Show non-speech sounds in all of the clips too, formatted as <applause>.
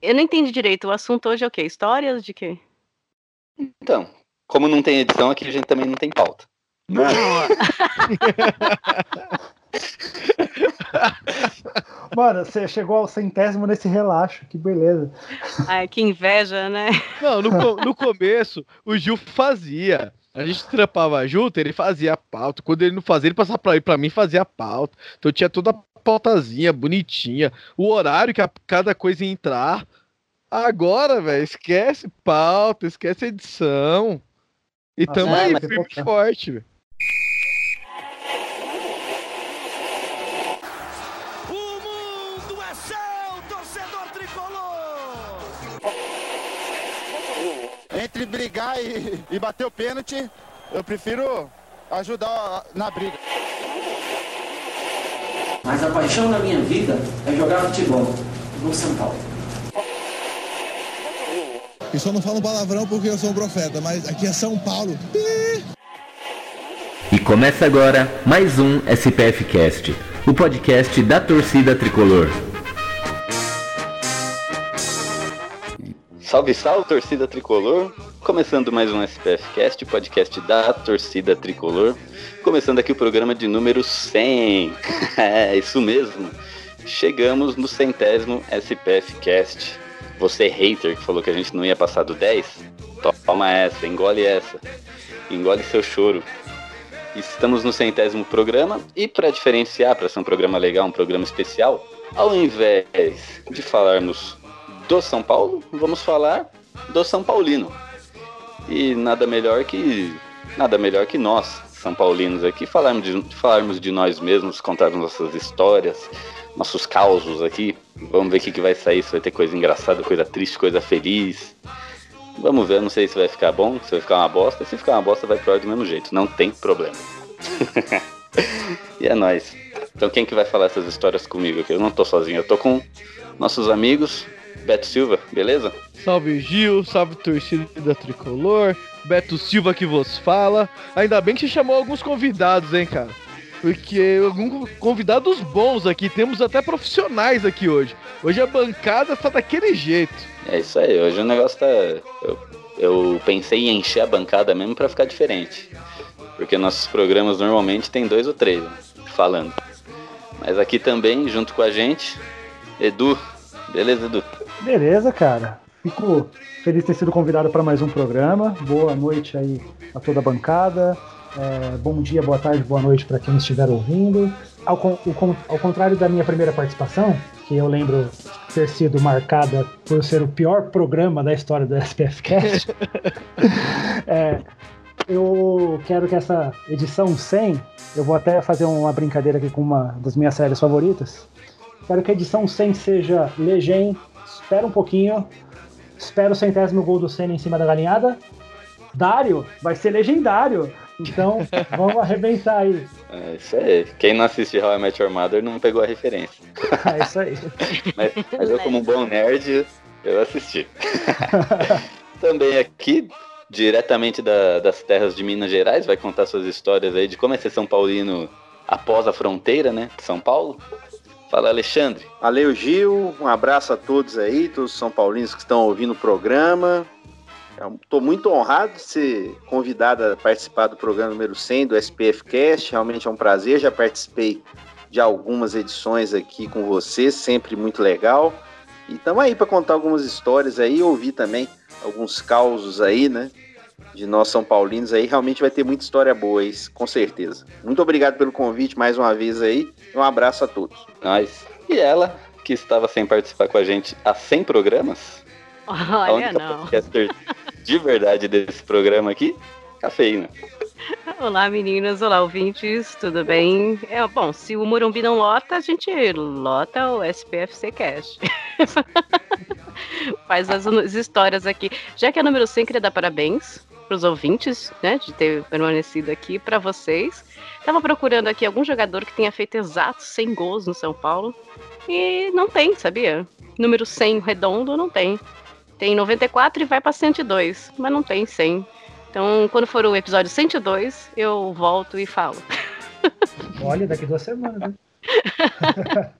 Eu não entendi direito. O assunto hoje é o quê? Histórias de quê? Então, como não tem edição, aqui a gente também não tem pauta. Não. <laughs> Mano, você chegou ao centésimo nesse relaxo, que beleza. Ai, que inveja, né? Não, no, no começo, o Gil fazia. A gente trampava junto, ele fazia a pauta. Quando ele não fazia, ele passava pra, pra mim fazia a pauta. Então tinha toda a pautazinha, bonitinha. O horário que a- cada coisa ia entrar. Agora, velho, esquece pauta, esquece edição. E Nossa, tamo é, aí, firme e pouca. forte, velho. O mundo é seu, torcedor tricolor! Entre brigar e, e bater o pênalti, eu prefiro ajudar na briga. Mas a paixão da minha vida é jogar futebol no São Paulo. E só não falo palavrão porque eu sou um profeta, mas aqui é São Paulo. E começa agora mais um SPF Cast, o podcast da torcida tricolor. Salve, salve, torcida tricolor! Começando mais um SPF Cast, podcast da torcida tricolor. Começando aqui o programa de número 100. <laughs> é, isso mesmo. Chegamos no centésimo SPF Cast. Você, hater, que falou que a gente não ia passar do 10, toma essa, engole essa. Engole seu choro. Estamos no centésimo programa e para diferenciar, para ser um programa legal, um programa especial, ao invés de falarmos do São Paulo, vamos falar do São Paulino. E nada melhor que nada melhor que nós, São Paulinos aqui, falarmos de, falarmos de nós mesmos, contarmos nossas histórias, nossos causos aqui. Vamos ver o que, que vai sair, se vai ter coisa engraçada, coisa triste, coisa feliz. Vamos ver, não sei se vai ficar bom, se vai ficar uma bosta. Se ficar uma bosta, vai pro ar do mesmo jeito, não tem problema. <laughs> e é nóis. Então quem que vai falar essas histórias comigo aqui? Eu não tô sozinho, eu tô com nossos amigos, Beto Silva, beleza? Salve Gil, salve torcida tricolor, Beto Silva que vos fala. Ainda bem que você chamou alguns convidados, hein, cara. Porque alguns convidados bons aqui, temos até profissionais aqui hoje. Hoje a bancada tá daquele jeito. É isso aí, hoje o negócio tá. Eu, eu pensei em encher a bancada mesmo pra ficar diferente. Porque nossos programas normalmente tem dois ou três né, falando. Mas aqui também, junto com a gente, Edu. Beleza, Edu? Beleza, cara. Fico feliz de ter sido convidado para mais um programa. Boa noite aí a toda a bancada. É, bom dia, boa tarde, boa noite para quem estiver ouvindo. Ao, o ao contrário da minha primeira participação, que eu lembro ter sido marcada por ser o pior programa da história do SPF Cast, <laughs> é, eu quero que essa edição 100, eu vou até fazer uma brincadeira aqui com uma das minhas séries favoritas. Quero que a edição 100 seja Legend, espera um pouquinho, espera o centésimo gol do Senna em cima da galinhada. Dário vai ser legendário. Então, <laughs> vamos arrebentar aí. É isso aí. Quem não assiste How I Met Your Mother não pegou a referência. <laughs> É isso aí. <laughs> Mas, mas eu, como um bom nerd, eu assisti. Também aqui, diretamente da- das terras de Minas Gerais, vai contar suas histórias aí de como é ser São Paulino após a fronteira, né? de São Paulo. Fala, Alexandre. Valeu, Gil. Um abraço a todos aí, todos os São Paulinos que estão ouvindo o programa. Estou muito honrado de ser convidado a participar do programa número 100 do SPF Cast. Realmente é um prazer. Já participei de algumas edições aqui com você, sempre muito legal. E estamos aí para contar algumas histórias aí, ouvir também alguns causos aí, né? De nós São Paulinos aí. Realmente vai ter muita história boa aí, com certeza. Muito obrigado pelo convite mais uma vez aí. E um abraço a todos. Nós. E ela, que estava sem participar com a gente há 100 programas. <laughs> a Olha, única não. podcaster de verdade desse programa aqui, Cafeína. <laughs> Olá, meninas. Olá, ouvintes. Tudo bem? É, bom, se o Morumbi não lota, a gente lota o SPFC Cast. <laughs> Faz as, as histórias aqui. Já que é número 100, queria dar parabéns para os ouvintes, né, de ter permanecido aqui para vocês. Tava procurando aqui algum jogador que tenha feito exatos 100 gols no São Paulo e não tem, sabia? Número 100 redondo não tem. Tem 94 e vai para 102, mas não tem 100. Então, quando for o episódio 102, eu volto e falo. Olha, daqui duas semanas, né? <laughs>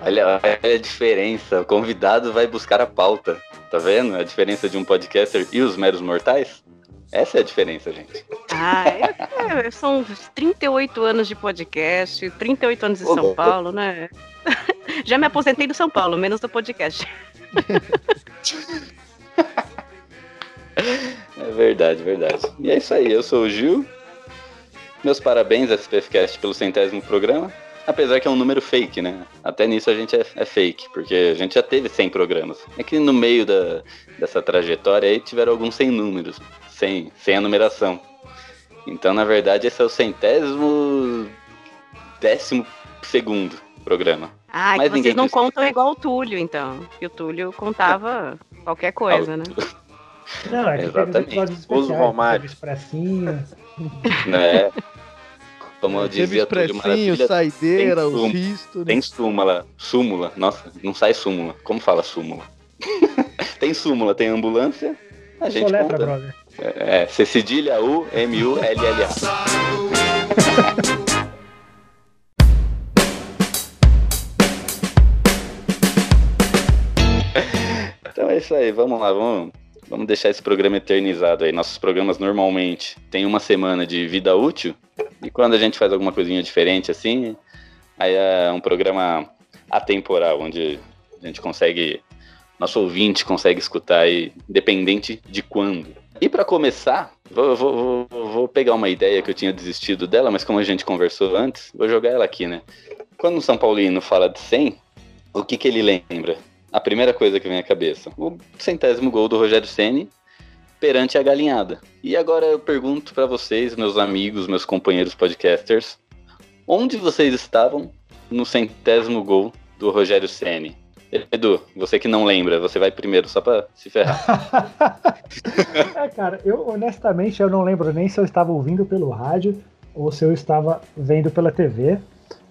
Olha, olha a diferença. O convidado vai buscar a pauta. Tá vendo a diferença de um podcaster e os meros mortais? Essa é a diferença, gente. Ah, é, é, são 38 anos de podcast, 38 anos em São. Paulo, né? <laughs> Já me aposentei do São Paulo, menos do podcast. <laughs> É verdade, verdade. E é isso aí, eu sou o Gil. Meus parabéns, SPFcast, pelo centésimo programa. Apesar que é um número fake, né? Até nisso a gente é, é fake, porque a gente já teve 100 programas. É que no meio da, dessa trajetória aí tiveram alguns sem números, sem, sem a numeração. Então, na verdade, esse é o centésimo décimo segundo programa. Ah, Mas que vocês não contam igual o Túlio, então. Que o Túlio contava <laughs> qualquer coisa, né? <laughs> Não, é Exatamente. Uso Romário. expressinho. <laughs> Né? Como eu dizia, expressinho, Maravilha, saideira, tem o risto. Tem súmula. Súmula. Nossa, não sai súmula. Como fala súmula? <laughs> tem súmula, tem ambulância. A gente Soletra, conta. brother. É, é, C cedilha U, M, U, L, L, A. <laughs> Então é isso aí, vamos lá, vamos, vamos deixar esse programa eternizado aí. Nossos programas normalmente têm uma semana de vida útil, e quando a gente faz alguma coisinha diferente assim, aí é um programa atemporal, onde a gente consegue, nosso ouvinte consegue escutar aí, independente de quando. E para começar, vou, vou, vou, vou pegar uma ideia que eu tinha desistido dela, mas como a gente conversou antes, vou jogar ela aqui, né? Quando o São Paulino fala de 100, o que, que ele lembra? A primeira coisa que vem à cabeça, o centésimo gol do Rogério Ceni perante a galinhada. E agora eu pergunto para vocês, meus amigos, meus companheiros podcasters, onde vocês estavam no centésimo gol do Rogério Ceni? Edu, você que não lembra, você vai primeiro só pra se ferrar. <laughs> É, cara, eu honestamente eu não lembro nem se eu estava ouvindo pelo rádio ou se eu estava vendo pela TV.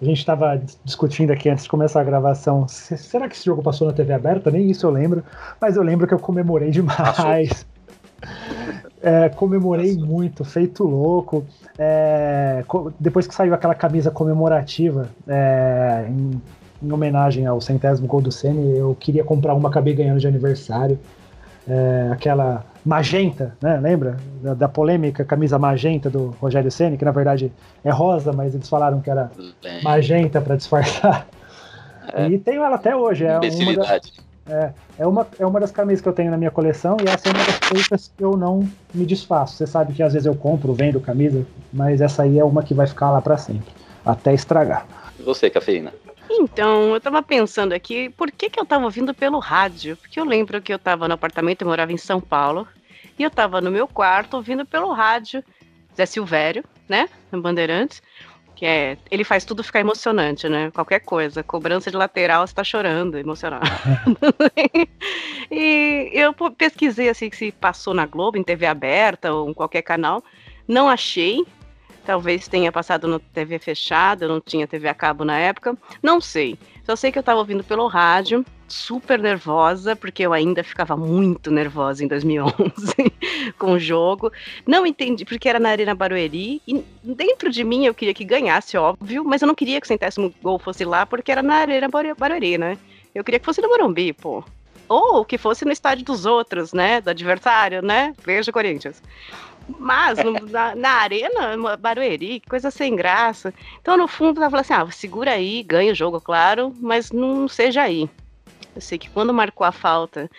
A gente estava discutindo aqui antes de começar a gravação. se- Será que esse jogo passou na TV aberta? Nem isso eu lembro. Mas eu lembro que eu comemorei demais. <laughs> É, comemorei muito, feito louco. É, depois que saiu aquela camisa comemorativa é, em, em homenagem ao centésimo gol do Ceni, eu queria comprar uma, acabei ganhando de aniversário. É, aquela magenta, né? Lembra da, da polêmica camisa magenta do Rogério Ceni, que na verdade é rosa, mas eles falaram que era magenta para disfarçar. É. E tenho ela até hoje. É uma, da- é, é, uma, é uma das camisas que eu tenho na minha coleção e essa é uma das poucas que eu não me desfaço. Você sabe que às vezes eu compro, vendo camisa, mas essa aí é uma que vai ficar lá para sempre, até estragar. E você, cafeína? Então, eu tava pensando aqui, por que, que eu tava ouvindo pelo rádio? Porque eu lembro que eu tava no apartamento, eu morava em São Paulo, e eu tava no meu quarto ouvindo pelo rádio Zé Silvério, né? No Bandeirantes. Que é. Ele faz tudo ficar emocionante, né? Qualquer coisa. Cobrança de lateral, você tá chorando, emocionado. <laughs> e eu pesquisei assim se passou na Globo, em TV aberta ou em qualquer canal. Não achei. Talvez tenha passado no TV fechada, não tinha TV a cabo na época. Não sei. Só sei que eu tava ouvindo pelo rádio, super nervosa, porque eu ainda ficava muito nervosa em 2011 <laughs> com o jogo. Não entendi, porque era na Arena Barueri, e dentro de mim eu queria que ganhasse, óbvio, mas eu não queria que o centésimo gol fosse lá, porque era na Arena Baru- Barueri, né? Eu queria que fosse no Morumbi, pô. Ou que fosse no estádio dos outros, né? Do adversário, né? Veja o Corinthians. Mas no- na, na arena, Barueri, coisa sem graça. Então, no fundo, ela falou assim: ah, segura aí, ganha o jogo, claro, mas não seja aí. Eu sei que quando marcou a falta,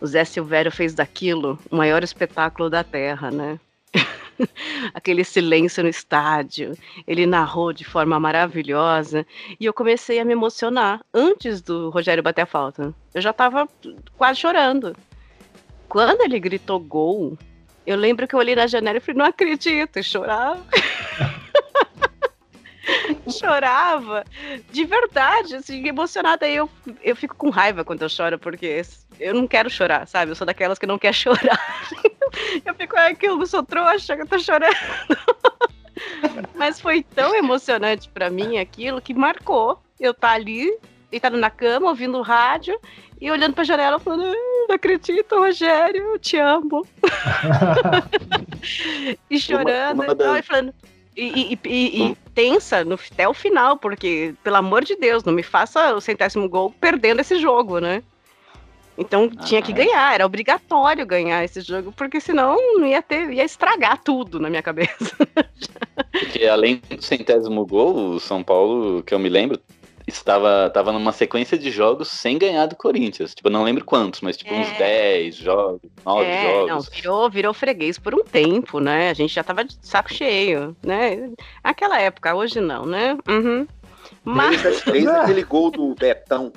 o Zé Silvério fez daquilo o maior espetáculo da Terra, né? <laughs> Aquele silêncio no estádio, ele narrou de forma maravilhosa e eu comecei a me emocionar antes do Rogério bater a falta. Eu já tava quase chorando. Quando ele gritou gol, eu lembro que eu olhei na janela e falei, não acredito, e chorava. <laughs> Chorava, de verdade, assim, emocionada. Eu, eu fico com raiva quando eu choro, porque eu não quero chorar, sabe? Eu sou daquelas que não quer <laughs> chorar. Eu fico, ai, que eu sou trouxa, que eu tô chorando. <laughs> Mas foi tão emocionante pra mim aquilo que marcou eu estar ali, deitado na cama, ouvindo o rádio e olhando pra janela falando, "Ai, não acredito, Rogério, eu te amo. <laughs> e chorando, uma das- e falando, E, e, e, e tensa no, até o final, porque, pelo amor de Deus, não me faça o centésimo gol perdendo esse jogo, né? Então tinha que Ah. ganhar, era obrigatório ganhar esse jogo, porque senão não ia ter, ia estragar tudo na minha cabeça. Porque além do centésimo gol, o São Paulo, que eu me lembro, estava, estava numa sequência de jogos sem ganhar do Corinthians. Tipo, eu não lembro quantos, mas tipo uns É. 10 jogos, 9 é, não, jogos. virou, virou freguês por um tempo, né? A gente já tava de saco cheio, né? Naquela época, hoje não, né? Uhum. Mas, 3 aquele gol do Betão.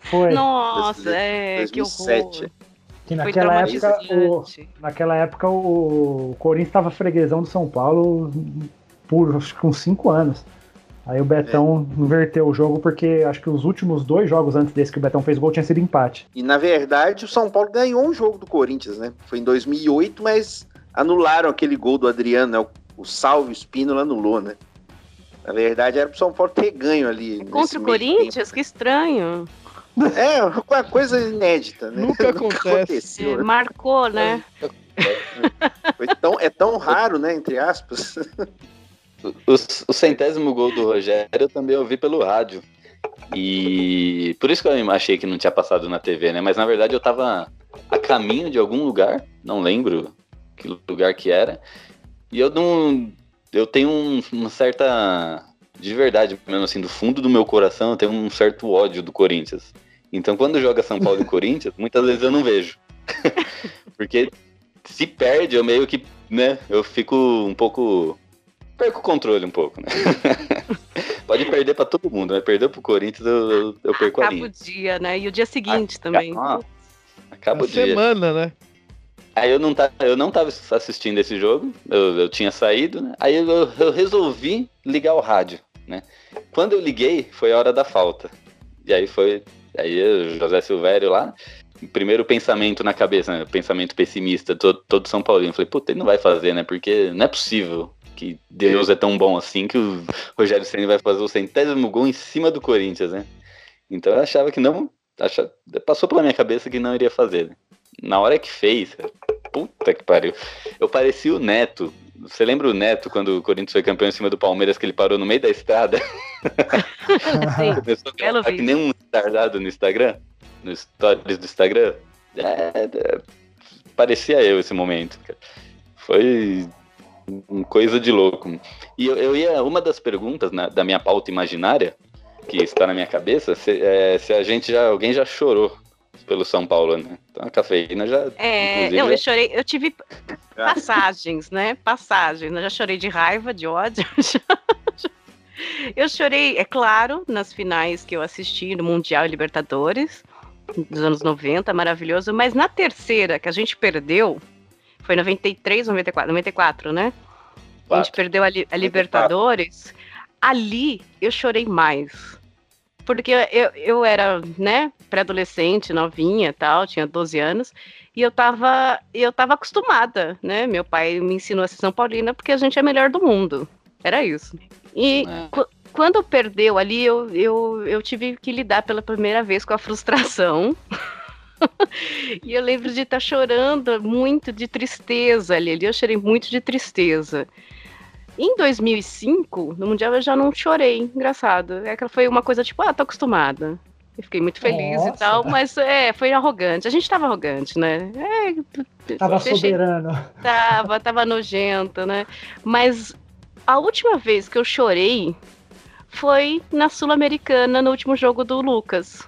Foi. nossa, é, que 2007. horror. Que Foi naquela época, o, naquela época o Corinthians estava freguesão do São Paulo por acho que uns 5 anos. Aí o Betão inverteu o jogo porque acho que os últimos dois jogos antes desse que o Betão fez gol tinha sido empate. E na verdade o São Paulo ganhou um jogo do Corinthians, né? Foi em 2008, mas anularam aquele gol do Adriano, né? O, o Salve, o Espínola anulou, né? Na verdade era pro São Paulo ter ganho ali. nesse Contra o Corinthians, que estranho. tempo. É, uma coisa inédita, né? Nunca <laughs> acontece. aconteceu, É, né? marcou, né? Foi tão, é tão raro, né? Entre aspas. <laughs> O, o centésimo gol do Rogério eu também ouvi pelo rádio. E por isso que eu achei que não tinha passado na TV, né? Mas na verdade eu tava a caminho de algum lugar, não lembro que lugar que era. E eu não. Eu tenho um- uma certa. De verdade, mesmo assim, do fundo do meu coração, eu tenho um certo ódio do Corinthians. Então quando joga São Paulo e <laughs> Corinthians, muitas vezes eu não vejo. <laughs> Porque se perde, eu meio que, né, eu fico um pouco. Perco o controle um pouco, né? <laughs> Pode perder pra todo mundo, né? Perdeu pro Corinthians, eu, eu, eu perco a Acaba o linha. dia, né? E o dia seguinte também. Acaba Uma o dia. semana, né? Aí eu não, tava, eu não tava assistindo esse jogo, eu, eu tinha saído, né? Aí eu, eu resolvi ligar o rádio, né? Quando eu liguei, foi a hora da falta. E aí foi. Aí o José Silvério lá, primeiro pensamento na cabeça, né? Pensamento pessimista, todo, todo São Paulino. Falei, puta, ele não vai fazer, né? Porque não é possível que Deus é tão bom assim que o Rogério Ceni vai fazer o centésimo gol em cima do Corinthians, né? Então eu achava que não. Achava, passou pela minha cabeça que não iria fazer. né? Na hora que fez, puta que pariu. Eu parecia o Neto. Você lembra o Neto quando o Corinthians foi campeão em cima do Palmeiras que ele parou no meio da estrada? <laughs> Sim. Começou a que nem um retardado no Instagram, no stories do Instagram. É, é, parecia eu esse momento, cara. Foi uma coisa de louco. E eu, eu ia, uma das perguntas na- da minha pauta imaginária, que está na minha cabeça, se, é, se a gente já, alguém já chorou pelo São Paulo, né? Então a cafeína já. É, não, já- eu chorei, eu tive passagens, né? Passagens. Eu já chorei de raiva, de ódio. <laughs> Eu chorei, é claro, nas finais que eu assisti no Mundial e Libertadores dos anos 90, maravilhoso, mas na terceira que a gente perdeu, foi 93, 94, 94, né? A gente Quatro. perdeu a, li- a Libertadores. Ali eu chorei mais. Porque eu, eu era, né, pré-adolescente, novinha tal, tinha 12 anos, e eu tava, eu tava acostumada, né? Meu pai me ensinou a ser São Paulina porque a gente é melhor do mundo. Era isso. E É. qu- quando perdeu ali, eu, eu, eu tive que lidar pela primeira vez com a frustração. <laughs> <laughs> e eu lembro de estar chorando muito de tristeza ali. Ali eu chorei muito de tristeza. Em 2005, no Mundial, eu já não chorei. Engraçado. É que foi uma coisa tipo, ah, tô acostumada. Eu fiquei muito feliz Nossa. e tal, mas é, foi arrogante. A gente tava arrogante, né? É, Tava deixei- soberano. Tava, tava nojento, né? Mas a última vez que eu chorei foi na Sul-Americana, no último jogo do Lucas.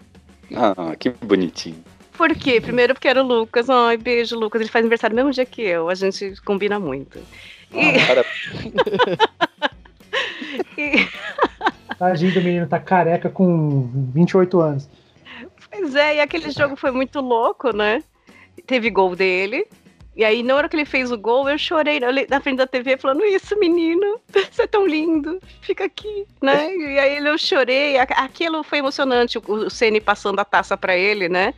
Ah, que bonitinho. Por quê? Primeiro porque era o Lucas. Ai, beijo, Lucas. Ele faz aniversário no mesmo dia que eu. A gente combina muito. E, Cara, <laughs> e- Tadinho do menino, tá careca com 28 anos. pois é, e aquele jogo foi muito louco, né? Teve gol dele. E aí, na hora que ele fez o gol, eu chorei na frente da TV falando: Isso, menino, <laughs> você é tão lindo, fica aqui, né? E aí eu chorei. Aquilo foi emocionante, o, o Ceni passando a taça para ele, né?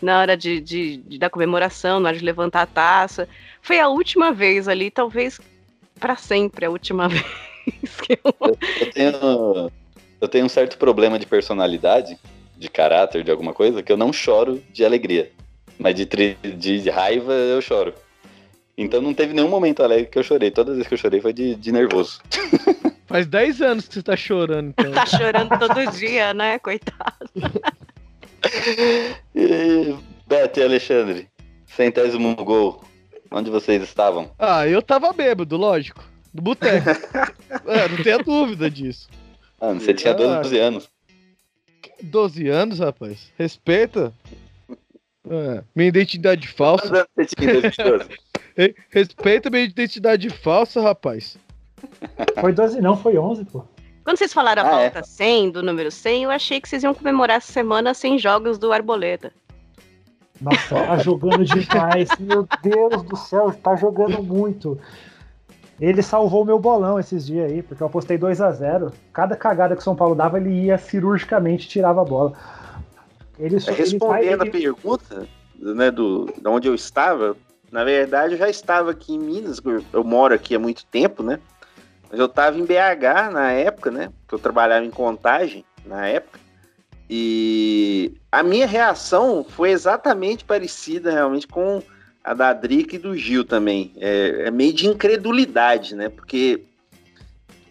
Na hora de, de- de- da comemoração, na hora de levantar a taça. Foi a última vez ali, talvez para sempre a última <laughs> vez que eu. eu tenho, eu tenho um certo problema de personalidade, de caráter, de alguma coisa, que eu não choro de alegria. Mas de, tri- de raiva eu choro. Então não teve nenhum momento alegre que eu chorei. Todas as vezes que eu chorei foi de, de nervoso. <laughs> Faz 10 anos que você tá chorando, então. Tá chorando todo dia, né? Coitado. <laughs> E, Beto e Alexandre, centésimo gol. Onde vocês estavam? Ah, eu tava bêbado, lógico. Do boteco. <laughs> é, não tenha dúvida disso. Mano, você tinha 12 anos. 12 anos, rapaz. Respeita. É, minha identidade falsa. Quantos anos você tinha em 2012? Re- Respeita minha identidade falsa, rapaz. Foi 12, não, foi 11, pô. Quando vocês falaram a Ah, é? volta 100, do número 100, eu achei que vocês iam comemorar essa semana 100 jogos do Arboleda. Nossa, tá <laughs> jogando demais. Meu Deus do céu, tá jogando muito. Ele salvou meu bolão esses dias aí, porque eu apostei 2 a 0 Cada cagada que o São Paulo dava, ele ia cirurgicamente tirava a bola. Ele só ele Respondendo vai- a pergunta, né, do, de onde eu estava, na verdade eu já estava aqui em Minas, eu, eu moro aqui há muito tempo, né? Mas eu estava em BH na época, né? Que eu trabalhava em contagem na época. E a minha reação foi exatamente parecida realmente com a da Drica e do Gil também. É, é meio de incredulidade, né? Porque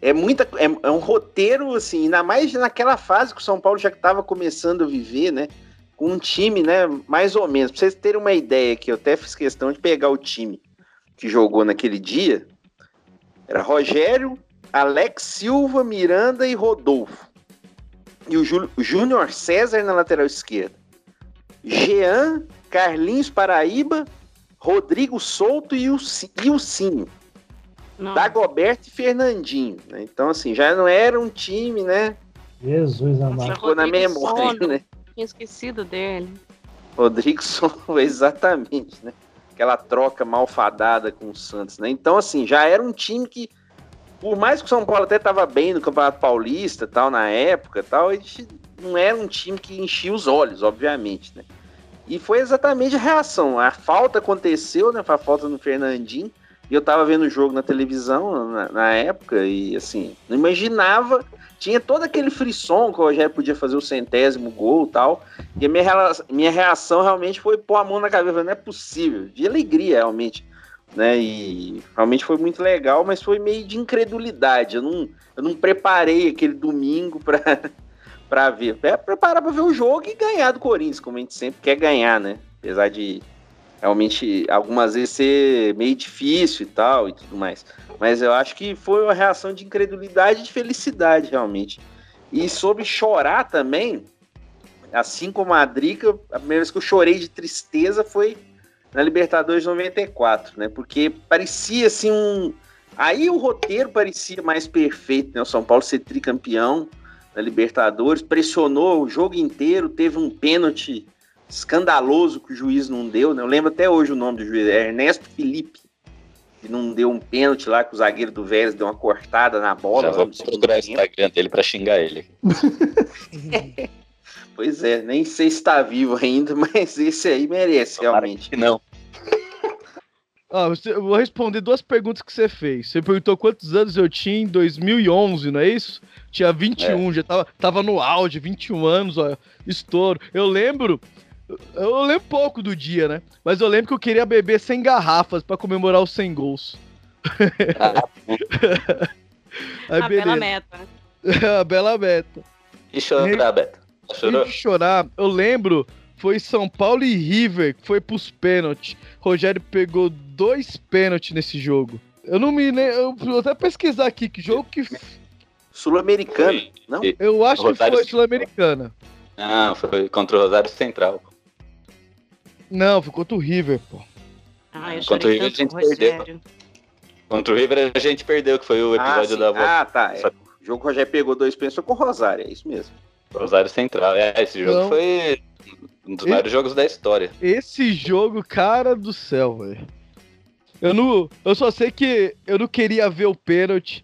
é muita é, é um roteiro assim, ainda mais naquela fase que o São Paulo já estava começando a viver, né? Com um time, né? Mais ou menos. Pra vocês terem uma ideia aqui, eu até fiz questão de pegar o time que jogou naquele dia. Era Rogério, Alex Silva, Miranda e Rodolfo. E o Jú- o Júnior César na lateral esquerda. Jean, Carlinhos Paraíba, Rodrigo Souto e o, e o Cinho. Não. Dagoberto e Fernandinho. né? Então, assim, já não era um time, né? Jesus amado. Ficou na memória, Sono. né? Tinha esquecido dele. Rodrigo Souto, <laughs> exatamente, né? Aquela troca malfadada com o Santos, né? Então, assim, já era um time que, por mais que o São Paulo até estava bem no Campeonato Paulista, tal, na época, tal, a gente não era um time que enchia os olhos, obviamente, né? E foi exatamente a reação. A falta aconteceu, né? Foi a falta no Fernandinho. E eu tava vendo o jogo na televisão na, na época e, assim, não imaginava. Tinha todo aquele frisson que o Rogério podia fazer o centésimo gol e tal. E a minha, minha reação realmente foi pôr a mão na cabeça. Não é possível. De alegria, realmente. Né? E realmente foi muito legal, mas foi meio de incredulidade. Eu não, eu não preparei aquele domingo pra, pra ver. É preparar pra ver o jogo e ganhar do Corinthians, como a gente sempre quer ganhar, né? Apesar de realmente algumas vezes ser meio difícil e tal e tudo mais. Mas eu acho que foi uma reação de incredulidade e de felicidade, realmente. E sobre chorar também, assim como a Drica, a primeira vez que eu chorei de tristeza foi na Libertadores de 94, né? Porque parecia assim um. Aí o roteiro parecia mais perfeito, né? O São Paulo ser tricampeão na Libertadores, pressionou o jogo inteiro, teve um pênalti escandaloso que o juiz não deu, né? Eu lembro até hoje o nome do juiz, é Ernesto Felipe, que não deu um pênalti lá, que o zagueiro do Vélez deu uma cortada na bola. Já vou procurar o. Instagram dele pra xingar ele. <laughs> Pois é, nem sei se tá vivo ainda, <laughs> mas esse aí merece, realmente. Que não. <laughs> Ah, eu vou responder duas perguntas que você fez. Você perguntou quantos anos eu tinha em 2011, não é isso? Tinha 21, já tava, tava no auge, 21 anos, ó, estouro. Eu lembro, eu lembro pouco do dia, né? Mas eu lembro que eu queria beber 100 garrafas pra comemorar os 100 gols. <laughs> Aí, a bela meta. <laughs> a bela meta. E chorar, Beto? Chorou? De chorar, eu lembro, foi São Paulo e River, que foi pros pênaltis. Rogério pegou dois pênaltis nesse jogo. Eu não me lembro, eu vou até pesquisar aqui que jogo que Sul-Americano, Foi- não? eu acho que Rosário foi Central. Sul-Americana. Não, foi contra o Rosário Central. Não, foi contra o River, pô. Ah, eu Contra o chorei River, tanto com a o gente perdeu. Rogério. Contra o River a gente perdeu, que foi o Ah, episódio sim. da volta. ah, tá. É. O jogo que o Rogério pegou dois pênaltis com o Rosário, é isso mesmo. Rosário Central. É, esse jogo Não. foi um dos E- maiores jogos da história. Esse jogo, cara do céu, velho. Eu não, eu só sei que eu não queria ver o pênalti.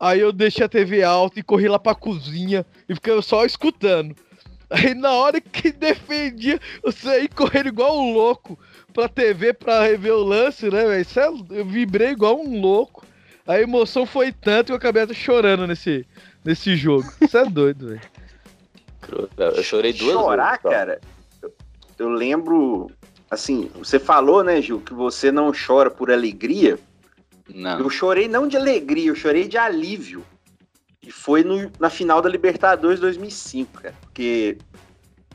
Aí eu deixei a TV alta e corri lá pra cozinha e fiquei só escutando. Aí na hora que defendia, eu saí correndo igual um louco pra TV pra rever o lance, né, velho? É- Eu vibrei igual um louco. A emoção foi tanto que eu acabei até chorando nesse, nesse jogo. Você é doido, velho. Eu chorei duas Chorar, vezes. cara, eu, eu lembro. Assim, você falou, né, Gil, que você não chora por alegria. Não. Eu chorei não de alegria, eu chorei de alívio. E foi no, na final da Libertadores 2005, cara. Porque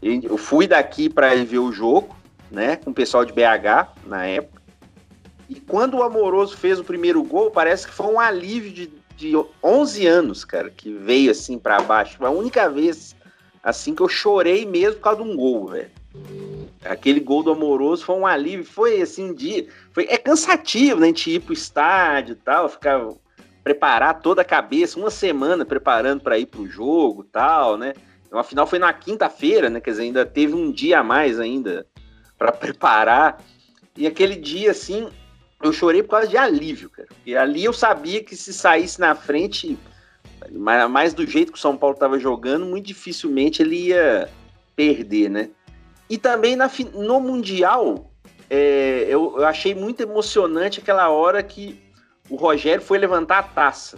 eu fui daqui para ver o jogo, né? Com o pessoal de BH na época. E quando o Amoroso fez o primeiro gol, parece que foi um alívio de, de 11 anos, cara, que veio assim para baixo. Foi a única vez assim que eu chorei mesmo por causa de um gol, velho. Aquele gol do Amoroso foi um alívio, foi assim um dia, foi é cansativo, né, a gente ir pro estádio e tal, ficar preparar toda a cabeça, uma semana preparando para ir pro jogo, tal, né? Então, afinal foi na quinta-feira, né? Quer dizer, ainda teve um dia a mais ainda para <laughs> preparar. E aquele dia assim, eu chorei por causa de alívio, cara. E ali eu sabia que se saísse na frente, mais do jeito que o São Paulo estava jogando, muito dificilmente ele ia perder, né? E também na, no Mundial, é, eu, eu, achei muito emocionante aquela hora que o Rogério foi levantar a taça.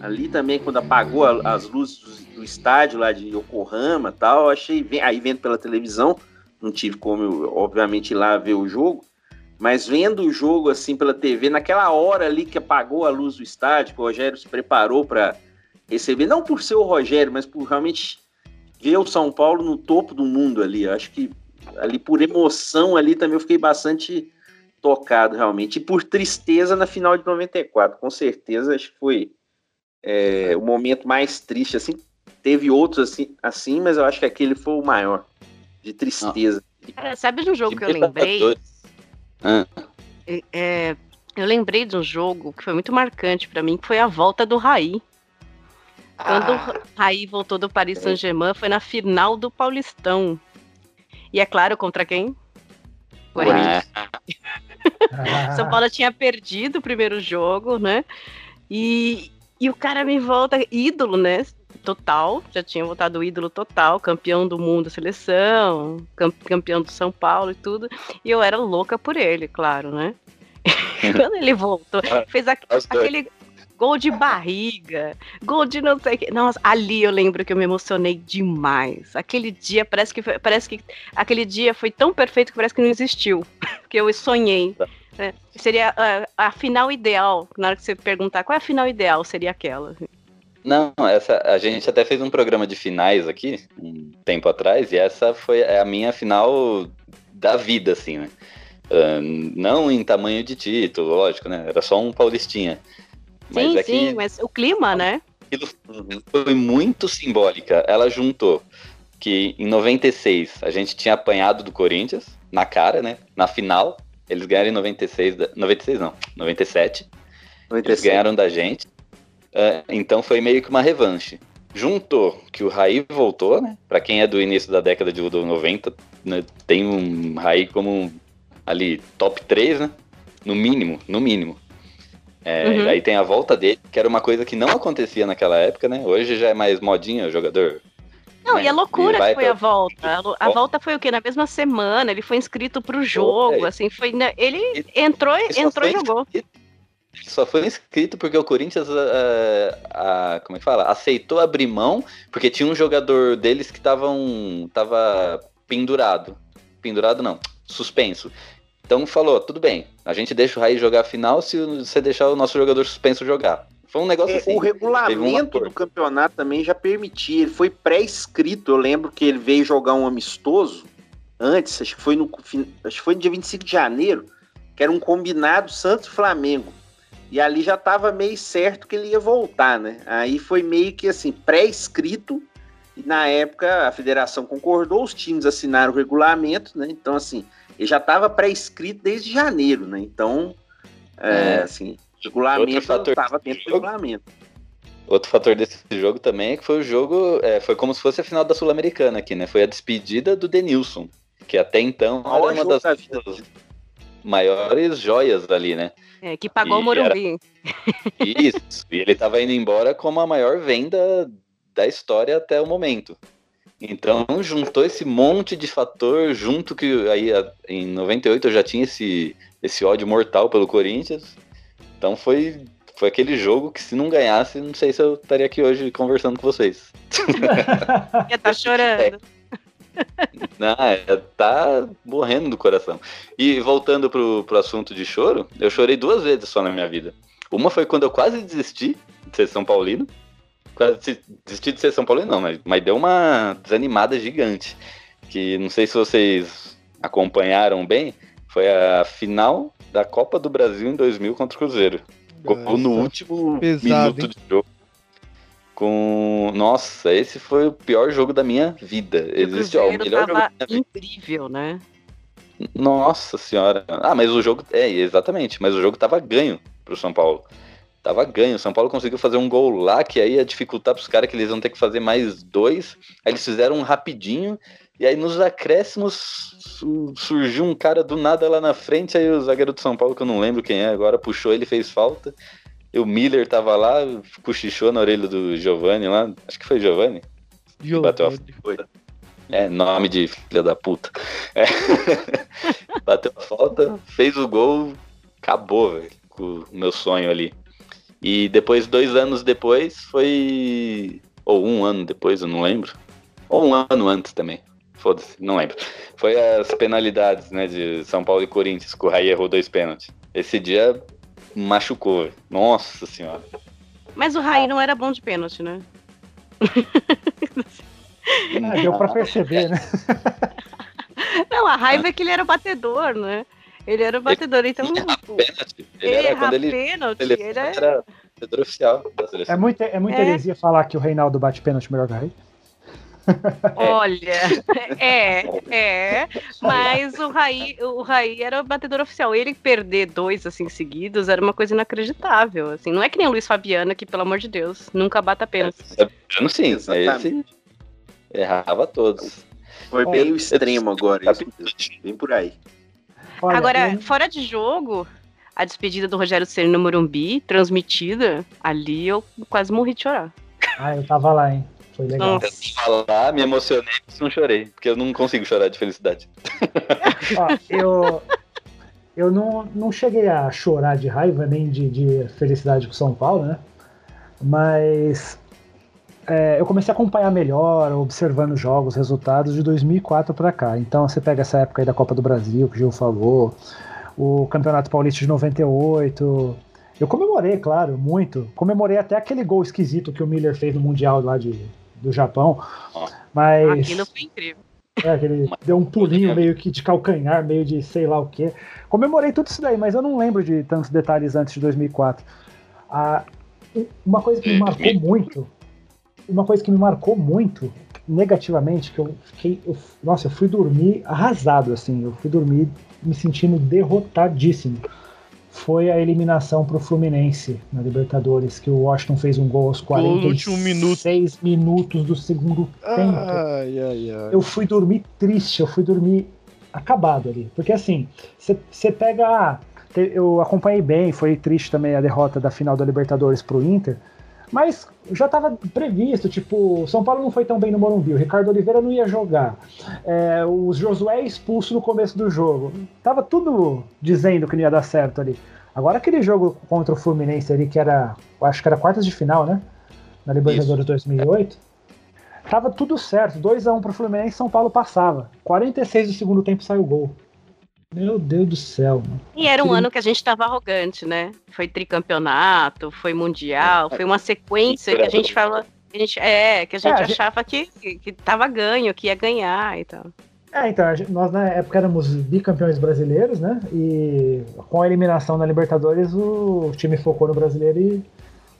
Ali também, quando apagou a, as luzes do, do, estádio lá de Yokohama tal, achei. Aí vendo pela televisão, não tive como, obviamente, ir lá ver o jogo. Mas vendo o jogo assim pela TV, naquela hora ali que apagou a luz do estádio, que o Rogério se preparou para receber, não por ser o Rogério, mas por realmente ver o São Paulo no topo do mundo ali. Eu acho que ali por emoção ali também eu fiquei bastante tocado realmente. E por tristeza na final de 94, com certeza acho que foi é, o momento mais triste assim. Teve outros assim, assim, mas eu acho que aquele foi o maior de tristeza. Cara, sabe de um jogo que eu lembrei? Ah. É, eu lembrei de um jogo que foi muito marcante para mim, que foi a volta do Raí. Quando ah. o Raí voltou do Paris Saint-Germain, foi na final do Paulistão. E é claro, contra quem? <laughs> <laughs> São Paulo tinha perdido o primeiro jogo, né? E, e o cara me volta ídolo, né? Total, já tinha voltado ídolo total, campeão do mundo seleção, campeão do São Paulo e tudo. E eu era louca por ele, claro, né? <laughs> <laughs> Quando ele voltou, ah, fez aquele gol de barriga, gol de não sei o que. Nossa, ali eu lembro que eu me emocionei demais. Aquele dia parece que foi, parece que aquele dia foi tão perfeito que parece que não existiu, <laughs> que eu sonhei. Né? Seria a, a, final ideal. Na hora que você perguntar qual é a final ideal, seria aquela. Não, essa a gente até fez um programa de finais aqui um tempo atrás e essa foi a minha final da vida, assim, né? Uh, não em tamanho de título, lógico, né? Era só um paulistinha. Mas sim, é sim, mas o clima, né? Foi muito simbólica. Ela juntou que em 96 a gente tinha apanhado do Corinthians na cara, né? Na final. Eles ganharam em 96. 96 não, 97. 97. Eles ganharam da gente. Uh, então foi meio que uma revanche. Juntou que o Raí voltou, né? Pra quem é do início da década de 90, né? tem um Raí como ali top 3, né? No mínimo, no mínimo. É, uhum. Aí tem a volta dele, que era uma coisa que não acontecia naquela época, né? Hoje já é mais modinha o jogador. Não, né? e a loucura que foi pra... a volta. A, volta foi o quê? Na mesma semana, ele foi inscrito pro jogo, é. assim, foi. Né? Ele entrou, ele entrou e jogou. Inscrito, só foi inscrito porque o Corinthians, uh, uh, como é que fala? Aceitou abrir mão, porque tinha um jogador deles que estava um, tava pendurado. Pendurado não, suspenso. Então falou, tudo bem, a gente deixa o Raí jogar a final se você deixar o nosso jogador suspenso jogar. Foi um negócio é, assim. O regulamento um do campeonato também já permitia, ele foi pré-escrito. Eu lembro que ele veio jogar um amistoso antes, acho que foi no acho que foi no dia 25 de janeiro, que era um combinado Santos Flamengo. E ali já estava meio certo que ele ia voltar, né? Aí foi meio que assim, pré-escrito. E na época a federação concordou, os times assinaram o regulamento, né? Então, assim, ele já estava pré-escrito desde janeiro, né? Então, é, é. assim, regulamento estava dentro do regulamento. Outro fator desse jogo também é que foi o jogo, é, foi como se fosse a final da Sul-Americana aqui, né? Foi a despedida do Denilson, que até então era uma das, das maiores joias ali, né? É, que pagou e o Morumbi. Era... Isso, e ele estava indo embora como a maior venda da história até o momento. Então juntou esse monte de fator junto que aí em 98 eu já tinha esse, esse ódio mortal pelo Corinthians. Então foi foi aquele jogo que se não ganhasse, não sei se eu estaria aqui hoje conversando com vocês. <laughs> Ia tá chorando. É. <laughs> Não, é, tá morrendo do coração. E voltando pro, pro assunto de choro, eu chorei duas vezes só na minha vida. Uma foi quando eu quase desisti de ser São Paulino. Quase desisti de ser São Paulo, não, mas, mas deu uma desanimada gigante. Que não sei se vocês acompanharam bem, foi a final da Copa do Brasil em 2000 contra o Cruzeiro. Gol no último pesado, minuto de jogo. Com. Nossa, esse foi o pior jogo da minha vida. E o Existe ó, o Cruzeiro melhor jogo tava da minha vida. incrível, né? Nossa senhora. Ah, mas o jogo. É, exatamente. Mas o jogo tava ganho pro São Paulo. Tava ganho. O São Paulo conseguiu fazer um gol lá, que aí ia dificultar pros caras que eles vão ter que fazer mais dois. Aí eles fizeram um rapidinho. E aí nos acréscimos su- surgiu um cara do nada lá na frente. Aí o zagueiro do São Paulo, que eu não lembro quem é agora, puxou ele fez falta. E o Miller tava lá, cochichou na orelha do Giovanni lá. Acho que foi Giovanni. que Bateu a falta. É, nome de filha da puta. É. <laughs> Bateu a falta, fez o gol, acabou, velho, com o meu sonho ali. E depois, dois anos depois, foi. Ou um ano depois, eu não lembro. Ou um ano antes também. Foda-se, não lembro. Foi as penalidades, né, de São Paulo e Corinthians, que o Raí errou dois pênaltis. Esse dia machucou, velho. Nossa senhora. Mas o Raí não era bom de pênalti, né? Ah, deu pra perceber, né? <laughs> Não, a raiva é que ele era batedor, né? Ele era o batedor, então. Pênalti. Ele era Erra quando ele. pênalti, ele ele é- era jogador oficial da seleção. É muita, é muita É. heresia falar que o Reinaldo bate pênalti melhor que o Raí. <laughs> Olha, é, é, mas o Raí, o Raí era o batedor oficial. Ele perder dois assim seguidos era uma coisa inacreditável. Assim, não é que nem o Luiz Fabiano, que, pelo amor de Deus, nunca bata pênalti. Eu não sim, esse errava todos. Foi bem o extremo agora, isso mesmo. Bem por aí. Olha, Agora, eu- fora de jogo, a despedida do Rogério Ceni no Morumbi, transmitida, ali eu quase morri de chorar. Ah, eu tava lá, hein? Foi legal. Nossa. Falar, me emocionei, mas não chorei, porque eu não consigo chorar de felicidade. Ó, eu eu não, não cheguei a chorar de raiva nem de, de felicidade com São Paulo, né? Mas é, eu comecei a acompanhar melhor, observando os jogos, resultados de 2004 para cá. Então você pega essa época aí da Copa do Brasil, que o Gil falou, o Campeonato Paulista de 98. Eu comemorei, claro, muito. Comemorei até aquele gol esquisito que o Miller fez no Mundial lá de, do Japão. Mas. Aquilo foi incrível. É, que ele deu um pulinho <laughs> meio que de calcanhar, meio de sei lá o quê. Comemorei tudo isso daí, mas eu não lembro de tantos detalhes antes de 2004. Ah, uma coisa que me marcou muito, uma coisa que me marcou muito negativamente, que eu fiquei, eu- nossa, eu fui dormir arrasado, assim, eu fui dormir me sentindo derrotadíssimo. Foi a eliminação pro Fluminense na Libertadores, que o Washington fez um gol aos Gol no 46 último minuto. minutos do segundo tempo Ai, ai, ai. eu fui dormir triste, eu fui dormir acabado ali. Porque assim, você pega. ah, Eu acompanhei bem, foi triste também a derrota da final da Libertadores pro Inter. Mas já estava previsto, tipo, São Paulo não foi tão bem no Morumbi, o Ricardo Oliveira não ia jogar. É, o Josué expulso no começo do jogo. Tava tudo dizendo que não ia dar certo ali. Agora aquele jogo contra o Fluminense ali, que era, acho que era quartas de final, né? Na Libertadores 2008. Tava tudo certo, 2x1 pro Fluminense, São Paulo passava. 46 do segundo tempo saiu o gol. Meu Deus do céu, mano. E era um ano que a gente tava arrogante, né? Foi tricampeonato, foi mundial, foi uma sequência que a gente fala. que a gente- é, que a gente É, a gente- achava que, que tava ganho, que ia ganhar e tal. É, então, nós na época éramos bicampeões brasileiros, né? E com a eliminação na Libertadores, o time focou no brasileiro e,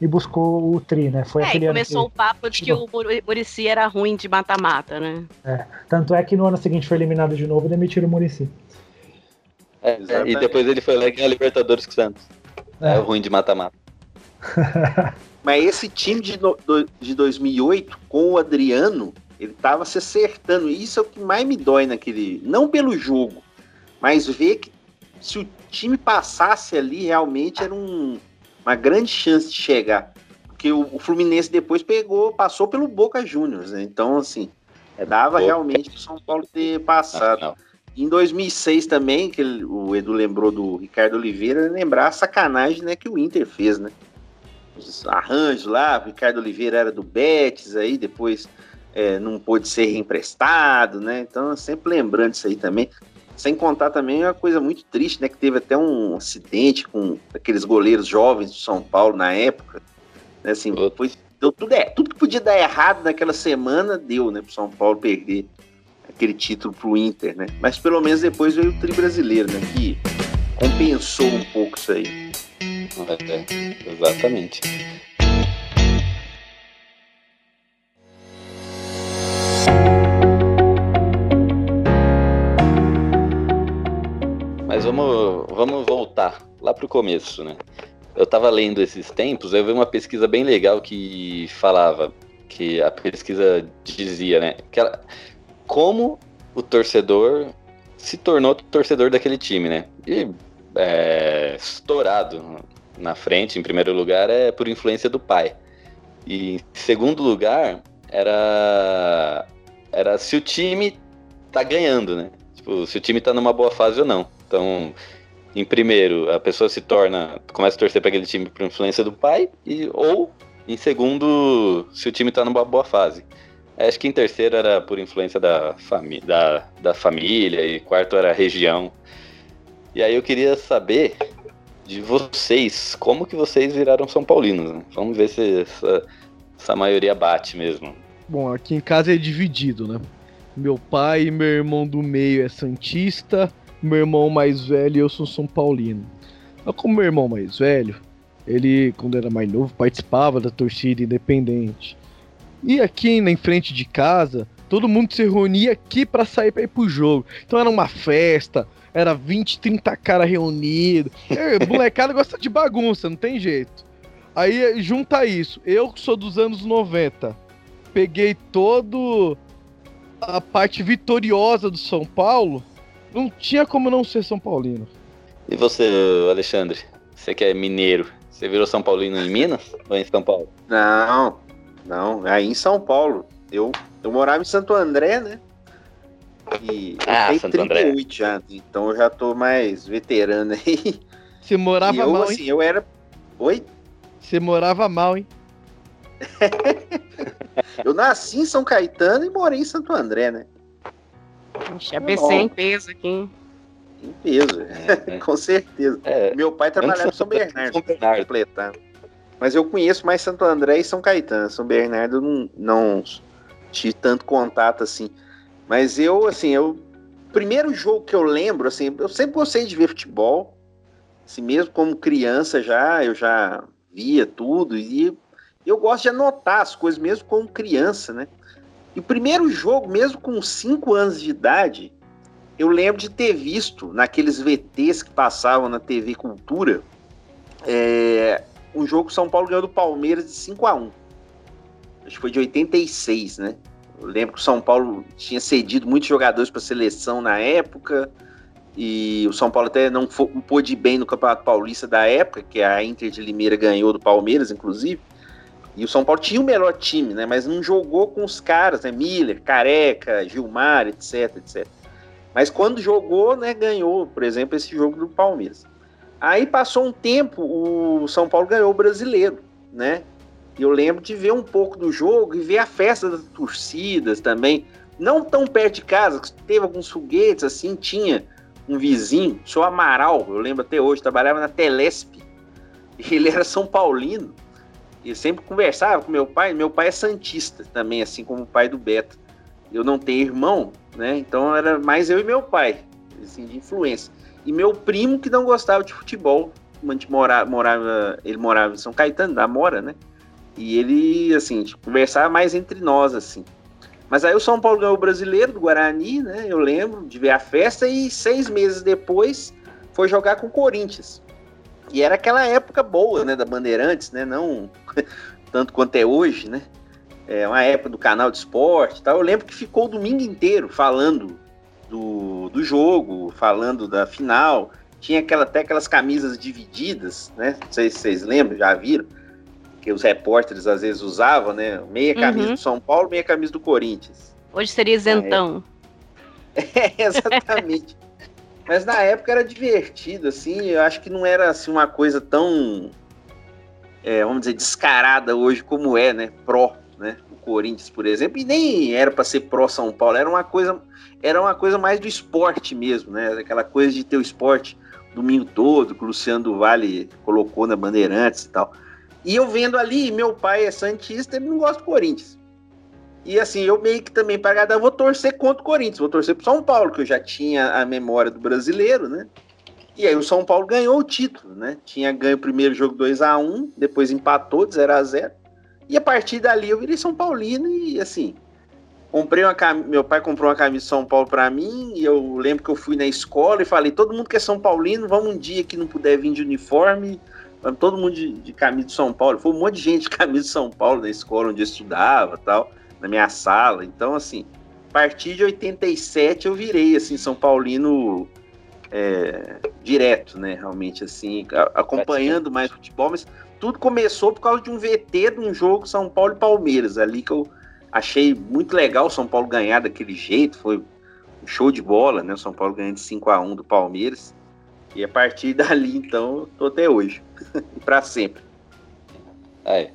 e buscou o tri, né? Foi é, e aquele ano começou que, o papo de que o Mur- Muricy era ruim de mata-mata, né? Tanto é que no ano seguinte foi eliminado de novo e demitiram o Murici. É, e depois ele foi lá e ganhou a Libertadores com o Santos. É, É. ruim de mata-mata. <laughs> Mas esse time de, no- do- de 2008, com o Adriano, ele tava se acertando. E Isso é o que mais me dói naquele. Não pelo jogo, mas ver que se o time passasse ali, realmente era um- uma grande chance de chegar. Porque o, o Fluminense depois pegou, passou pelo Boca Juniors, né? Então, assim, é, dava Boca. realmente pro São Paulo ter passado. Não, Em 2006 também, que ele- o Edu lembrou do Ricardo Oliveira, lembrar a sacanagem né, que o Inter fez, né? Os arranjos lá, o Ricardo Oliveira era do Betis, aí depois é, não pôde ser reemprestado, né? Então, sempre lembrando isso aí também. Sem contar também uma coisa muito triste, né? Que teve até um acidente com aqueles goleiros jovens do São Paulo na época. Né, assim, foi deu tudo, é, tudo que podia dar errado naquela semana deu, né, pro São Paulo perder aquele título pro Inter, né? Mas pelo menos depois veio o tri brasileiro, né? Que compensou um pouco isso aí. É, exatamente. Mas vamos, vamos voltar lá pro começo, né? Eu tava lendo esses tempos, eu vi uma pesquisa bem legal que falava, que a pesquisa dizia, né? Que ela, como o torcedor se tornou torcedor daquele time, né? E é, estourado na frente, em primeiro lugar, é por influência do pai. E em segundo lugar, era, era se o time tá ganhando, né? Tipo, se o time tá numa boa fase ou não. Então, em primeiro, a pessoa se torna, começa a torcer para aquele time por influência do pai, e, ou em segundo, se o time tá numa boa fase. Acho que em terceiro era por influência da, fami da, da família, e quarto era região. E aí eu queria saber de vocês, como que vocês viraram São Paulinos? Né? Vamos ver se essa, essa maioria bate mesmo. Bom, aqui em casa é dividido, né? Meu pai e meu irmão do meio é Santista, meu irmão mais velho eu sou São Paulino. Mas como meu irmão mais velho, ele, quando era mais novo, participava da torcida independente. E aqui na frente de casa, todo mundo se reunia aqui para sair para ir pro jogo. Então era uma festa, era 20, 30 cara reunido. É, <laughs> molecada gosta de bagunça, não tem jeito. Aí junta isso, eu que sou dos anos 90, peguei todo a parte vitoriosa do São Paulo, não tinha como não ser São Paulino. E você, Alexandre? Você que é mineiro, você virou São Paulino em Minas ou em São Paulo? Não, não, aí em São Paulo. Eu, eu morava em Santo André, né? E Ah, eu Santo tenho André. 38 já, então eu já tô mais veterano aí. Você morava eu, mal, assim, hein? eu era. Oi? Você morava mal, hein? <laughs> Eu nasci em São Caetano e morei em Santo André, né? Ixi, ABC em peso aqui. hein? Em peso, É, <laughs> com certeza. é. Meu pai trabalhava em São Bernardo. São Bernardo. completar. Mas eu conheço mais Santo André e São Caetano. São Bernardo não, não tive tanto contato assim. Mas eu, assim, eu. Primeiro jogo que eu lembro, assim, eu sempre gostei de ver futebol. Assim, mesmo como criança já, eu já via tudo. E eu gosto de anotar as coisas, mesmo como criança, né? E o primeiro jogo, mesmo com 5 anos de idade, eu lembro de ter visto naqueles VTs que passavam na TV Cultura. É, um jogo São Paulo ganhou do Palmeiras de 5 a 1 Acho que foi de 86, né? Eu lembro que o São Paulo tinha cedido muitos jogadores para a seleção na época. E o São Paulo até não, fo- não pôde ir bem no Campeonato Paulista da época, que a Inter de Limeira ganhou do Palmeiras, inclusive. E o São Paulo tinha o melhor time, né? Mas não jogou com os caras, né? Miller, Careca, Gilmar, etc, etc. Mas quando jogou, né, ganhou, por exemplo, esse jogo do Palmeiras. Aí passou um tempo, o São Paulo ganhou o brasileiro, né? Eu lembro de ver um pouco do jogo e ver a festa das torcidas também. Não tão perto de casa, teve alguns foguetes, assim, tinha um vizinho, o senhor Amaral, eu lembro até hoje, trabalhava na Telesp. Ele era São Paulino. E sempre conversava com meu pai. Meu pai é Santista também, assim como o pai do Beto. Eu não tenho irmão, né? Então era mais eu e meu pai, assim, de influência. E meu primo que não gostava de futebol. Morava, morava, ele morava em São Caetano, da Mora, né? E ele, assim, conversava mais entre nós, assim. Mas aí o São Paulo ganhou o brasileiro do Guarani, né? Eu lembro de ver a festa e seis meses depois foi jogar com o Corinthians. E era aquela época boa, né? Da Bandeirantes, né? Não <laughs> tanto quanto é hoje, né? É uma época do canal de esporte e tal. Eu lembro que ficou o domingo inteiro falando do, do jogo, falando da final. Tinha aquela, até aquelas camisas divididas, né? Não sei se vocês lembram, já viram que os repórteres às vezes usavam, né? Meia camisa Uhum. do São Paulo, meia camisa do Corinthians. Hoje seria isentão. É, <laughs> exatamente. Mas na época era divertido, assim. Eu acho que não era assim uma coisa tão, é, vamos dizer, descarada hoje como é, né? Pró, né? Corinthians, por exemplo, e nem era para ser pró São Paulo. Era uma coisa, era uma coisa mais do esporte mesmo, né? Aquela coisa de ter o esporte domingo todo, que o Luciano do Vale colocou na Bandeirantes e tal. E eu vendo ali, meu pai é Santista, ele não gosta do Corinthians. E assim, eu meio que também pagada, eu vou torcer contra o Corinthians, vou torcer pro São Paulo, que eu já tinha a memória do brasileiro, né? E aí o São Paulo ganhou o título, né? Tinha ganho o primeiro jogo 2 a 1 depois empatou de 0 a 0 E a partir dali eu virei São Paulino e assim, comprei uma cam... meu pai comprou uma camisa de São Paulo para mim e eu lembro que eu fui na escola e falei, todo mundo que é São Paulino, vamos um dia que não puder vir de uniforme, vamos todo mundo de, de camisa de São Paulo. Foi um monte de gente de camisa de São Paulo na escola onde eu estudava, tal, na minha sala. Então assim, a partir de 87 eu virei assim São Paulino é, direto, né? Realmente, assim, acompanhando mais futebol, mas tudo começou por causa de um VT de um jogo São Paulo e Palmeiras, ali que eu achei muito legal o São Paulo ganhar daquele jeito, foi um show de bola, né? O São Paulo ganhando de 5 a 1 do Palmeiras. E a partir <laughs> dali, então, tô até hoje. <laughs> e para sempre. É,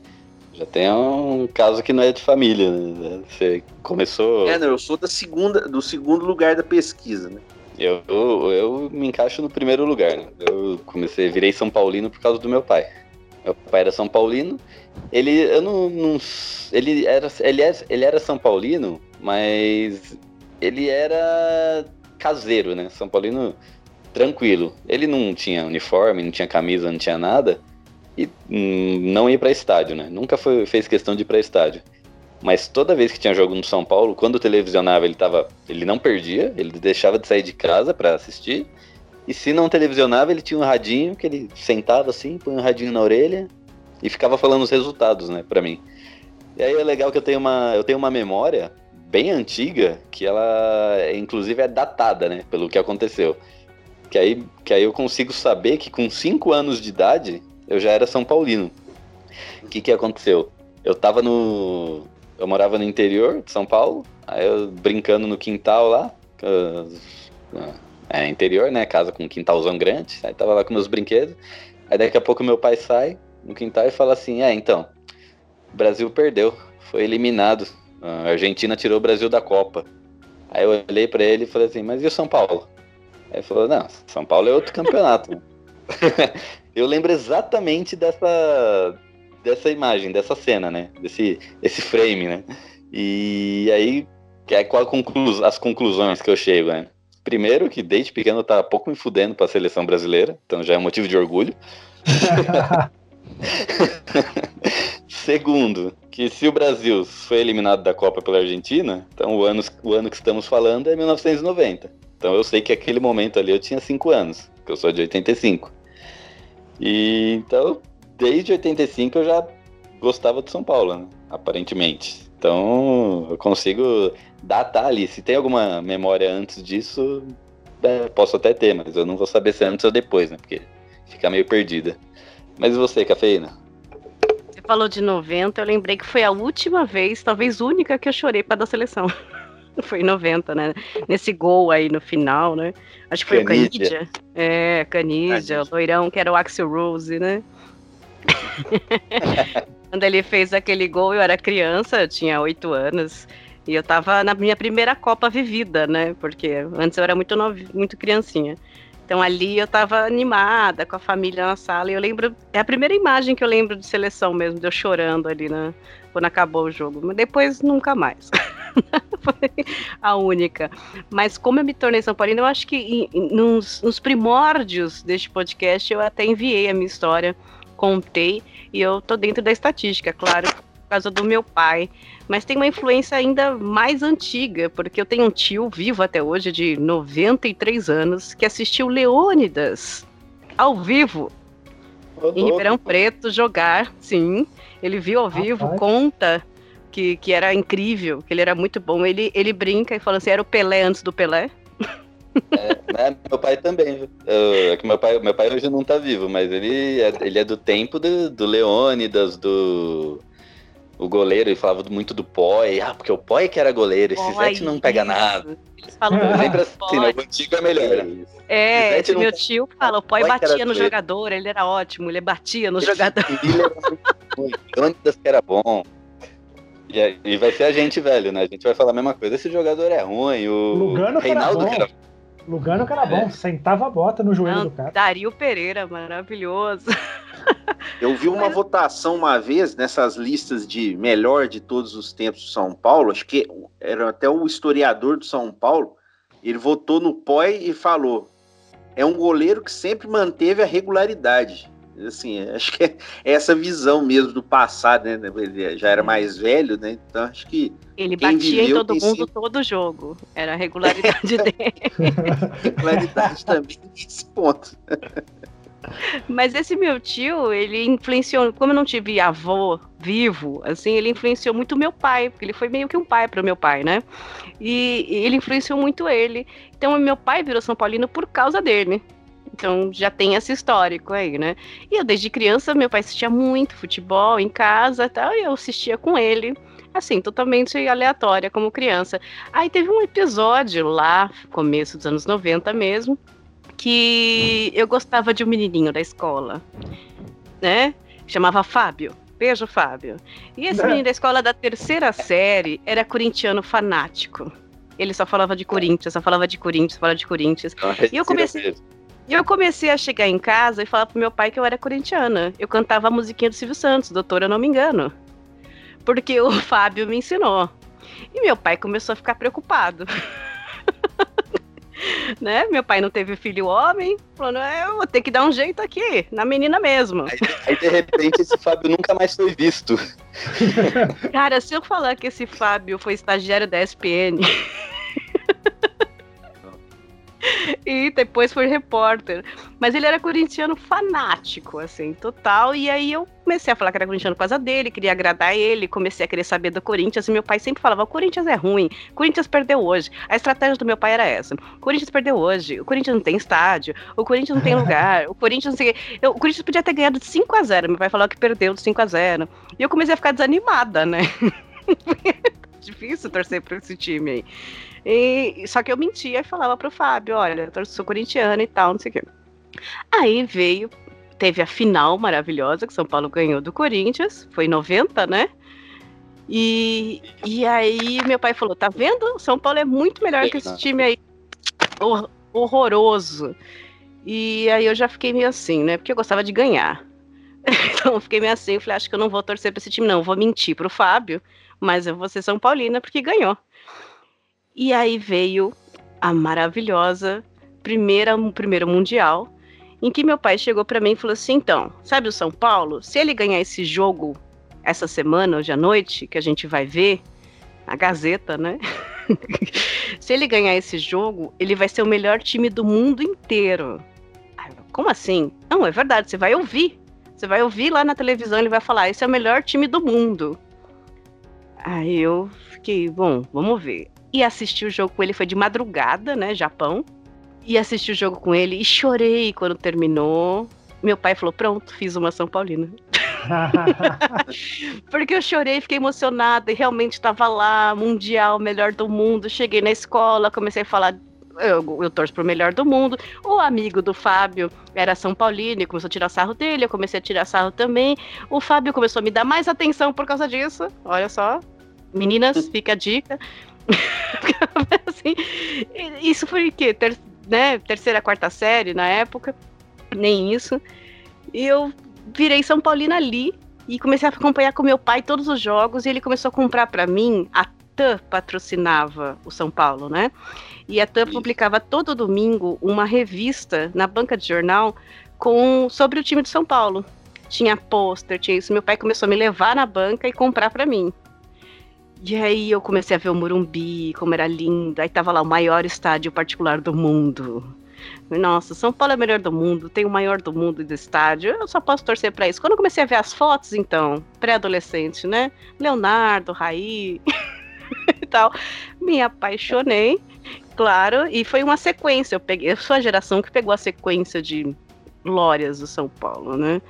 já tem um caso que não é de família, né? Você começou. É, não, eu sou da segunda, do segundo lugar da pesquisa, né? Eu, eu, eu, me encaixo no primeiro lugar, né? Eu comecei, virei São Paulino por causa do meu pai. Meu pai era São Paulino. Ele, eu não, não ele era, ele era, ele era São Paulino, mas ele era caseiro, né? São Paulino tranquilo. Ele não tinha uniforme, não tinha camisa, não tinha nada e hum, não ia para estádio, né? Nunca foi, fez questão de ir para estádio. Mas toda vez que tinha jogo no São Paulo, quando televisionava, ele tava, ele não perdia, ele deixava de sair de casa para assistir. E se não televisionava, ele tinha um radinho que ele sentava assim, põe um radinho na orelha e ficava falando os resultados, né, para mim. E aí é legal que eu tenho uma, eu tenho uma memória bem antiga que ela, inclusive, é datada, né, pelo que aconteceu. Que aí, que aí eu consigo saber que com 5 anos de idade eu já era São Paulino. O que que aconteceu? Eu tava no, eu morava no interior de São Paulo, aí eu brincando no quintal lá, é interior, né, casa com um quintalzão grande, aí tava lá com meus brinquedos, aí daqui a pouco meu pai sai no quintal e fala assim, é, então, o Brasil perdeu, foi eliminado, a Argentina tirou o Brasil da Copa. Aí eu olhei para ele e falei assim, mas e o São Paulo? Aí ele falou, não, São Paulo é outro <laughs> campeonato. <laughs> eu lembro exatamente dessa, dessa imagem, dessa cena, né? Desse esse frame, né? E aí, é qual conclu as conclusões que eu chego, né? Primeiro, que desde pequeno eu tava pouco me fudendo pra seleção brasileira, então já é um motivo de orgulho. <laughs> Segundo, que se o Brasil foi eliminado da Copa pela Argentina, então o ano, o ano que estamos falando é 1990. Então eu sei que aquele momento ali eu tinha 5 anos, que eu sou de 85. E então desde 85 eu já gostava de São Paulo, né? aparentemente. Então eu consigo datar ali. Se tem alguma memória antes disso, é, posso até ter, mas eu não vou saber se é antes ou depois, né? Porque fica meio perdida. Mas e você, Cafeína? Você falou de 90, eu lembrei que foi a última vez, talvez única, que eu chorei para da seleção. <laughs> foi em 90, né? Nesse gol aí no final, né? Acho que foi Canidia. o Canidia. É, Canidia, o loirão que era o Axel Rose, né? <laughs> Quando ele fez aquele gol, eu era criança, eu tinha oito anos. E eu tava na minha primeira Copa vivida, né? Porque antes eu era muito novi, muito criancinha. Então ali eu tava animada com a família na sala e eu lembro, é a primeira imagem que eu lembro de seleção mesmo, de eu chorando ali, né? Quando acabou o jogo. Mas depois nunca mais. <laughs> Foi a única. Mas como eu me tornei São Paulino, eu acho que nos, nos primórdios deste podcast eu até enviei a minha história contei e eu tô dentro da estatística, claro, por causa do meu pai. Mas tem uma influência ainda mais antiga, porque eu tenho um tio vivo até hoje, de 93 anos, que assistiu Leônidas ao vivo em Ribeirão Preto jogar, sim. Ele viu ao vivo, Rapaz. conta que, que era incrível, que ele era muito bom. Ele, ele brinca e fala assim: era o Pelé antes do Pelé. É, né? Meu pai também. Eu, é que meu pai, meu pai hoje não tá vivo, mas ele é, ele é do tempo do, do Leônidas, do. O goleiro, ele falava muito do Poi. Ah, porque o Poi que era goleiro, esse Zete não pega nada. Eles falam Sempre assim, né? O antigo é melhor. É, esse meu tio fala, o Poi batia no jogador, ele era ótimo, ele batia no jogador. Ele era muito ruim, Leônidas que era bom. E, e vai ser a gente, velho, né? A gente vai falar a mesma coisa. Esse jogador é ruim, o Lugano Reinaldo que era bom. Lugano que era bom, é. sentava a bota no joelho Não, do cara. Dario Pereira, maravilhoso. <laughs> Eu vi uma votação uma vez nessas listas de melhor de todos os tempos do São Paulo, acho que era até o historiador do São Paulo, ele votou no POI e falou: é um goleiro que sempre manteve a regularidade. Assim, <laughs> acho que é essa visão mesmo do passado, né? Ele já era mais velho, né? Então acho que. Ele batia em todo mundo sempre- todo jogo. Era a regularidade <laughs> dele. regularidade também nesse ponto. Mas esse meu tio, ele influenciou, como eu não tive avô vivo, assim, ele influenciou muito meu pai, porque ele foi meio que um pai para o meu pai, né? E, e ele influenciou muito ele. Então, meu pai virou São Paulino por causa dele. Então, já tem esse histórico aí, né? E eu, desde criança, meu pai assistia muito futebol em casa e tal, e eu assistia com ele, assim, totalmente aleatória como criança. Aí teve um episódio lá, começo dos anos 90 mesmo, que eu gostava de um menininho da escola, né? Chamava Fábio. Beijo, Fábio. E esse É. menino da escola da terceira série era corintiano fanático. Ele só falava de Corinthians, só falava de Corinthians, só falava de Corinthians. E eu comecei, e eu comecei a chegar em casa e falar pro meu pai que eu era corintiana. Eu cantava a musiquinha do Silvio Santos, doutor, eu não me engano. Porque o <laughs> Fábio me ensinou. E meu pai começou a ficar preocupado. <laughs> né? Meu pai não teve filho homem, falou, "Não, eu vou ter que dar um jeito aqui, na menina mesmo. Aí de repente esse Fábio nunca mais foi visto. <laughs> Cara, se eu falar que esse Fábio foi estagiário da SPN. <laughs> e depois foi repórter. Mas ele era corintiano fanático, assim, total. E aí eu comecei a falar que era corintiano por causa dele, queria agradar ele, comecei a querer saber do Corinthians. E meu pai sempre falava: o Corinthians é ruim, o Corinthians perdeu hoje. A estratégia do meu pai era essa: o Corinthians perdeu hoje, o Corinthians não tem estádio, o Corinthians não tem <laughs> lugar, o Corinthians não sei. o quê. Eu- o Corinthians podia ter ganhado de 5 a 0 Meu pai falou que perdeu de 5 a 0 E eu comecei a ficar desanimada, né? <laughs> Difícil torcer pra esse time aí. E, só que eu mentia e falava pro Fábio, olha, eu sou corintiana e tal, não sei o quê. Aí veio, teve a final maravilhosa que São Paulo ganhou do Corinthians, foi em 90, né? E, e aí meu pai falou, tá vendo? São Paulo é muito melhor que esse time aí. Hor- horroroso. E aí eu já fiquei meio assim, né? Porque eu gostava de ganhar. <laughs> Então eu fiquei meio assim, eu falei, acho que eu não vou torcer pra esse time, não. Eu vou mentir pro Fábio, mas eu vou ser São Paulina porque ganhou. E aí veio a maravilhosa primeira, primeiro mundial, em que meu pai chegou pra mim e falou assim: então, sabe o São Paulo? Se ele ganhar esse jogo essa semana, hoje à noite, que a gente vai ver, a Gazeta, né? <laughs> Se ele ganhar esse jogo, ele vai ser o melhor time do mundo inteiro. Como assim? Não, é verdade, você vai ouvir. Você vai ouvir lá na televisão, ele vai falar: esse é o melhor time do mundo. Aí eu fiquei, bom, vamos ver. E assisti o jogo com ele, foi de madrugada, né, Japão. E assisti o jogo com ele e chorei quando terminou. Meu pai falou: pronto, fiz uma São Paulina. <laughs> Porque eu chorei, fiquei emocionada e realmente estava lá, mundial, melhor do mundo. Cheguei na escola, comecei a falar. Eu, eu torço pro melhor do mundo. O amigo do Fábio era São Paulino e começou a tirar sarro dele. Eu comecei a tirar sarro também. O Fábio começou a me dar mais atenção por causa disso. Olha só. Meninas, fica a dica. <laughs> assim, isso foi o quê? Ter- né, terceira, quarta série na época. Nem isso. E eu virei São Paulina ali e comecei a acompanhar com meu pai todos os jogos e ele começou a comprar pra mim. A TAM patrocinava o São Paulo, né? E a TAM publicava todo domingo uma revista na banca de jornal com sobre o time de São Paulo. Tinha pôster, tinha isso. Meu pai começou a me levar na banca e comprar pra mim. E aí eu comecei a ver o Morumbi, como era lindo. Aí tava lá o maior estádio particular do mundo. Nossa, São Paulo é o melhor do mundo, tem o maior do mundo de estádio. Eu só posso torcer pra isso. Quando eu comecei a ver as fotos, então, pré-adolescente, né? Leonardo, Raí <laughs> e tal, me apaixonei, claro, e foi uma sequência. Eu peguei, eu sou a geração que pegou a sequência de glórias do São Paulo, né?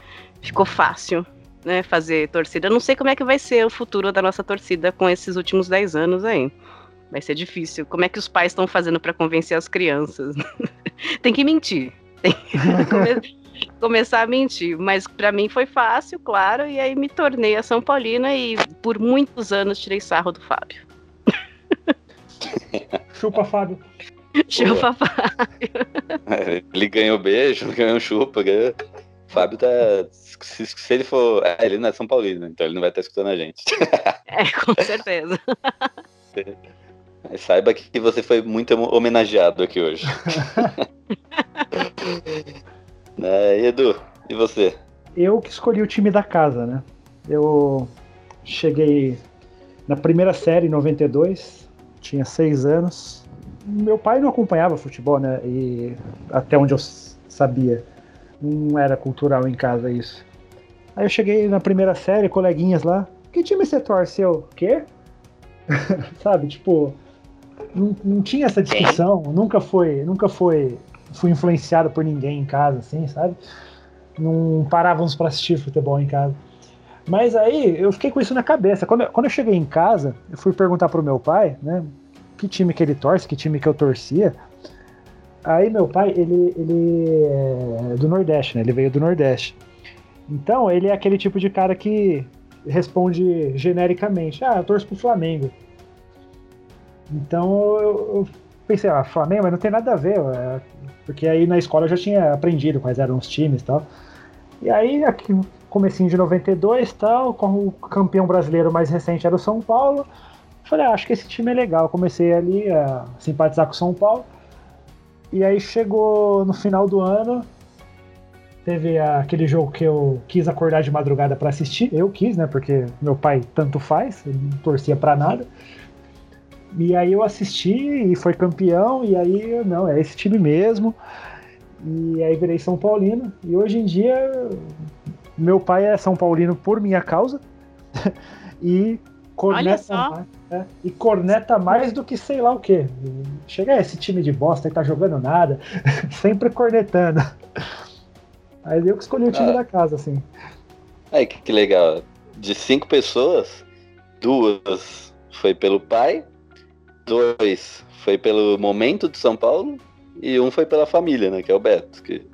Ficou fácil. Né, fazer torcida. Eu não sei como é que vai ser o futuro da nossa torcida com esses últimos 10 anos aí. Vai ser difícil. Como é que os pais estão fazendo para convencer as crianças? <laughs> Tem que mentir. Tem que come- <laughs> começar a mentir. Mas para mim foi fácil, claro, e aí me tornei a São Paulina e por muitos anos tirei sarro do Fábio. <laughs> Chupa, Fábio. Chupa Fábio. Ele ganhou beijo, ganhou chupa, ganhou. Fábio tá. Se, se ele for. É, ele não é São Paulino, então ele não vai estar escutando a gente. <laughs> É, com certeza. <laughs> Saiba que você foi muito homenageado aqui hoje. <laughs> é, e Edu, e você? Eu que escolhi o time da casa, né? Eu cheguei na primeira série em 92, tinha seis anos. Meu pai não acompanhava futebol, né? E até onde eu sabia, não era cultural em casa isso. Aí eu cheguei na primeira série, coleguinhas lá. Que time você torceu? Quê? <laughs> Sabe, tipo, não, não tinha essa discussão, nunca foi, nunca foi, fui influenciado por ninguém em casa, assim, sabe? Não parávamos para assistir futebol em casa. Mas aí eu fiquei com isso na cabeça. Quando eu, quando eu cheguei em casa, eu fui perguntar pro meu pai, né? Que time que ele torce, que time que eu torcia. Aí meu pai, ele, ele é do Nordeste, né? Ele veio do Nordeste. Então ele é aquele tipo de cara que responde genericamente: Ah, eu torço pro Flamengo. Então eu, eu pensei, ah, Flamengo, mas não tem nada a ver, porque aí na escola eu já tinha aprendido quais eram os times e tal. E aí, aqui, comecinho de 92 tal, como o campeão brasileiro mais recente era o São Paulo, falei, ah, acho que esse time é legal. Comecei ali a simpatizar com o São Paulo. E aí chegou no final do ano, teve aquele jogo que eu quis acordar de madrugada para assistir. Eu quis, né? Porque meu pai tanto faz, ele não torcia para nada. E aí eu assisti e foi campeão, e aí, não, é esse time mesmo. E aí virei São Paulino. E hoje em dia, meu pai é São Paulino por minha causa. <laughs> e corneta mais, é, e corneta mais do que sei lá o que. Chega esse time de bosta aí tá jogando nada, <laughs> sempre cornetando. Aí eu que escolhi o time ah. da casa, assim. Aí que, que legal. De cinco pessoas, duas foi pelo pai dois foi pelo momento de São Paulo e um foi pela família, né? Que é o Beto. Que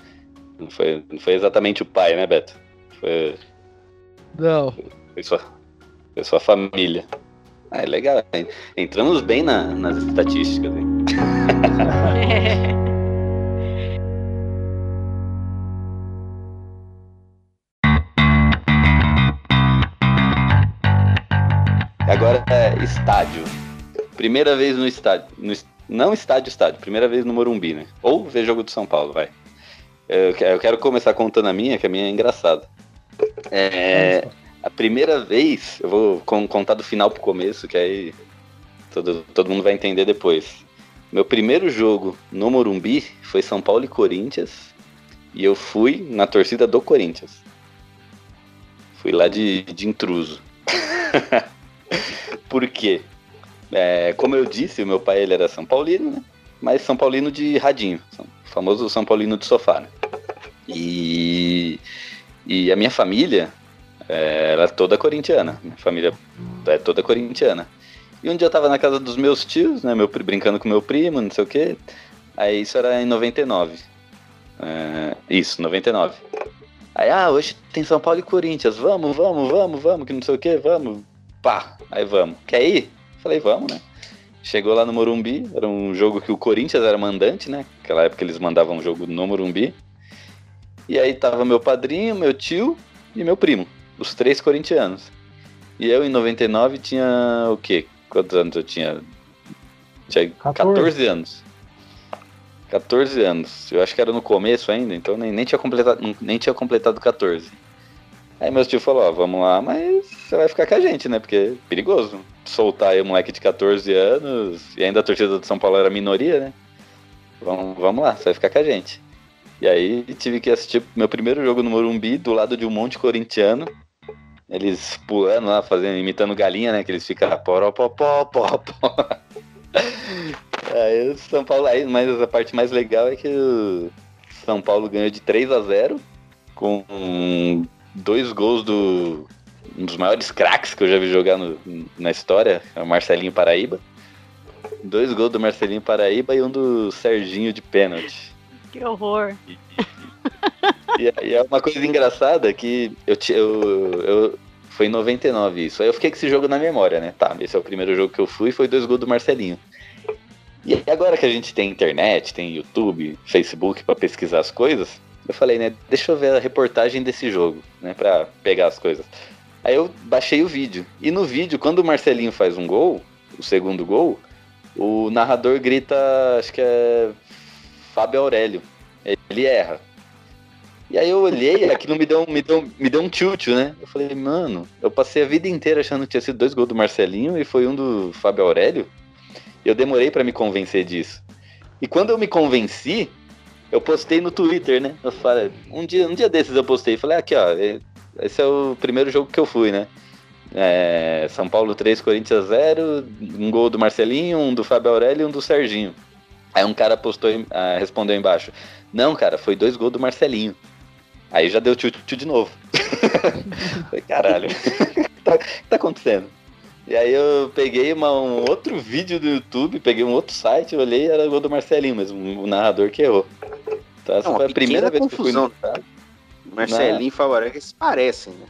não foi, não foi exatamente o pai, né, Beto? Foi. Não. Foi sua, foi sua família. Ah, é legal. Entramos bem na, nas estatísticas, hein? <laughs> <laughs> Agora é estádio. Primeira vez no estádio. No, não estádio, estádio. Primeira vez no Morumbi, né? Ou ver jogo do São Paulo, vai. Eu, eu quero começar contando a minha, que a minha é engraçada. É, a primeira vez, eu vou contar do final pro começo, que aí todo, todo mundo vai entender depois. Meu primeiro jogo no Morumbi foi São Paulo e Corinthians. E eu fui na torcida do Corinthians. Fui lá de, de intruso. <laughs> <laughs> Por quê? É, como eu disse, o meu pai ele era São Paulino, né? Mas São Paulino de radinho, famoso São Paulino de sofá, né? E, e a minha família é, era toda corintiana, minha família é toda corintiana. E um dia eu tava na casa dos meus tios, né? Meu, brincando com meu primo, não sei o quê. Aí isso era em 99. É, isso, 99. Aí, ah, hoje tem São Paulo e Corinthians, vamos, vamos, vamos, vamos, que não sei o que, vamos. Pá, aí vamos. Quer ir? Falei, vamos, né? Chegou lá no Morumbi, era um jogo que o Corinthians era mandante, né? Naquela época eles mandavam um jogo no Morumbi. E aí tava meu padrinho, meu tio e meu primo, os três corintianos. E eu em 99 tinha o quê? Quantos anos eu tinha? Tinha 14, 14 anos. 14 anos. Eu acho que era no começo ainda, então nem, nem, tinha, completado, nem tinha completado 14. Aí meu tio falou, ó, vamos lá, mas você vai ficar com a gente, né? Porque é perigoso soltar aí um moleque de 14 anos e ainda a torcida do São Paulo era minoria, né? Vamos, vamos lá, você vai ficar com a gente. E aí tive que assistir meu primeiro jogo no Morumbi do lado de um monte corintiano. Eles pulando lá, fazendo, imitando galinha, né? Que eles ficam pó, pó, pó, pó, pó. Aí o São Paulo, aí, mas a parte mais legal é que o São Paulo ganhou de 3 a 0 com dois gols do um dos maiores craques que eu já vi jogar no, na história, é o Marcelinho Paraíba. Dois gols do Marcelinho Paraíba e um do Serginho de pênalti. Que horror. E, e, e é uma coisa engraçada que eu, eu, eu foi em 99 isso. Aí eu fiquei com esse jogo na memória, né? Tá, esse é o primeiro jogo que eu fui, foi dois gols do Marcelinho. E agora que a gente tem internet, tem YouTube, Facebook para pesquisar as coisas, Eu falei, né, deixa eu ver a reportagem desse jogo, né, pra pegar as coisas. Aí eu baixei o vídeo. E no vídeo, quando o Marcelinho faz um gol, o segundo gol, o narrador grita, acho que é Fábio Aurélio. Ele erra. E aí eu olhei, <laughs> aquilo me deu, me deu, me deu um tilt, né? Eu falei, mano, eu passei a vida inteira achando que tinha sido dois gols do Marcelinho e foi um do Fábio Aurélio. Eu demorei para me convencer disso. E quando eu me convenci, eu postei no Twitter, né? Eu falei, um dia, um dia desses eu postei, falei, aqui ó, esse é o primeiro jogo que eu fui, né? É, São Paulo 3, Corinthians 0, um gol do Marcelinho, um do Fábio Aurélio e um do Serginho. Aí um cara postou, ah, respondeu embaixo, não, cara, foi dois gols do Marcelinho. Aí já deu tio, tio de novo. <laughs> Falei, caralho, o <laughs> que tá, tá acontecendo? E aí eu peguei uma, um outro vídeo do YouTube, peguei um outro site, olhei era o gol do Marcelinho mesmo, o narrador que errou. Então essa Não, foi a primeira vez confusão. que eu fui no Marcelinho e Favoreca se parecem, né?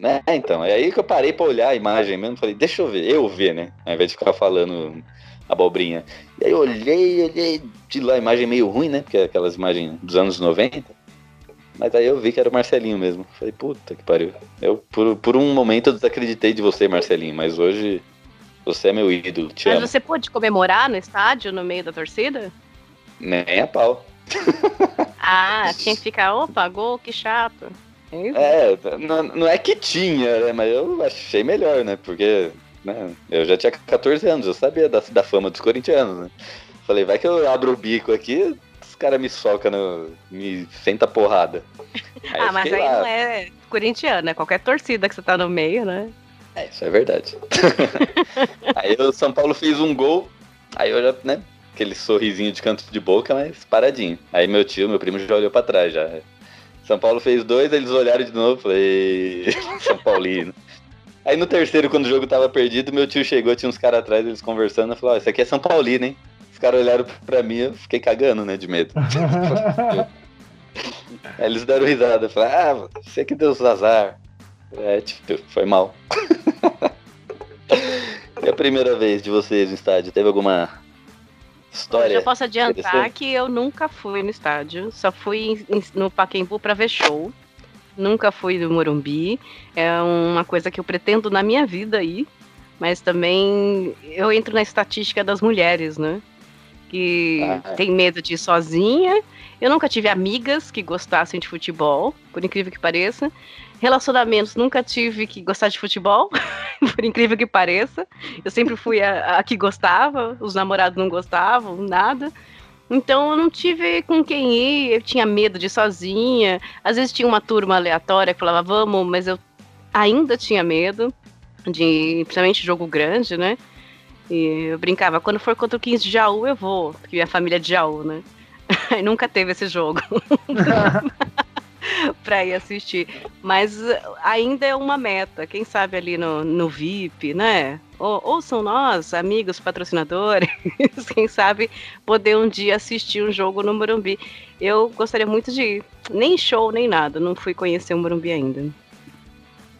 Né? Então, é aí que eu parei pra olhar a imagem mesmo, falei, deixa eu ver, eu ver, né? Ao invés de ficar falando abobrinha. E aí eu olhei, olhei de lá, a imagem meio ruim, né? Porque é aquelas imagens dos anos 90. Mas aí eu vi que era o Marcelinho mesmo. Falei, puta que pariu. Eu, por, por um momento, eu desacreditei de você, Marcelinho, mas hoje você é meu ídolo. Te Mas amo. você pôde comemorar no estádio, no meio da torcida? Nem a pau. <laughs> Ah, tinha que ficar, opa, gol, que chato. É? É, não, não é que tinha, né? Mas eu achei melhor, né? Porque né, eu já tinha 14 anos, eu sabia da, da fama dos corintianos, né? Falei, vai que eu abro o bico aqui, os caras me socam, no, me senta porrada. <laughs> Aí ah, mas aí lá. não é corintiano, é qualquer torcida que você tá no meio, né? É, isso é verdade. <laughs> aí o São Paulo fez um gol, aí eu já, né, aquele sorrisinho de canto de boca, mas paradinho. Aí meu tio, meu primo já olhou pra trás já. São Paulo fez dois, eles olharam de novo, falei, <laughs> São Paulino. Aí no terceiro, quando o jogo tava perdido, meu tio chegou, tinha uns caras atrás, eles conversando, eu falei, ó, isso aqui é São Paulino, hein? Os caras olharam pra mim, eu fiquei cagando, né, de medo. <laughs> Aí eles deram risada, falaram, ah, você que deu os azar. É, tipo, foi mal. e <laughs> a primeira vez de vocês no estádio, teve alguma história? Eu posso adiantar que eu nunca fui no estádio, só fui no Pacaembu pra ver show. Nunca fui no Morumbi. É uma coisa que eu pretendo na minha vida aí, mas também eu entro na estatística das mulheres, né? Que Ah, é. tem medo de ir sozinha. Eu nunca tive amigas que gostassem de futebol, por incrível que pareça. Relacionamentos, nunca tive que gostar de futebol, <laughs> por incrível que pareça. Eu sempre fui a, a que gostava, os namorados não gostavam, nada. Então eu não tive com quem ir, eu tinha medo de ir sozinha. Às vezes tinha uma turma aleatória que falava, vamos, mas eu ainda tinha medo de, principalmente jogo grande, né? E eu brincava, quando for contra o 15 de Jaú, eu vou, porque minha família é de Jaú, né? <laughs> Aí nunca teve esse jogo <laughs> <laughs> pra ir assistir. Mas uh, ainda é uma meta, quem sabe ali no, no VIP, né? Ou, ou são nós, amigos patrocinadores, <laughs> quem sabe poder um dia assistir um jogo no Morumbi. Eu gostaria muito de ir. Nem show, nem nada. Não fui conhecer o Morumbi ainda.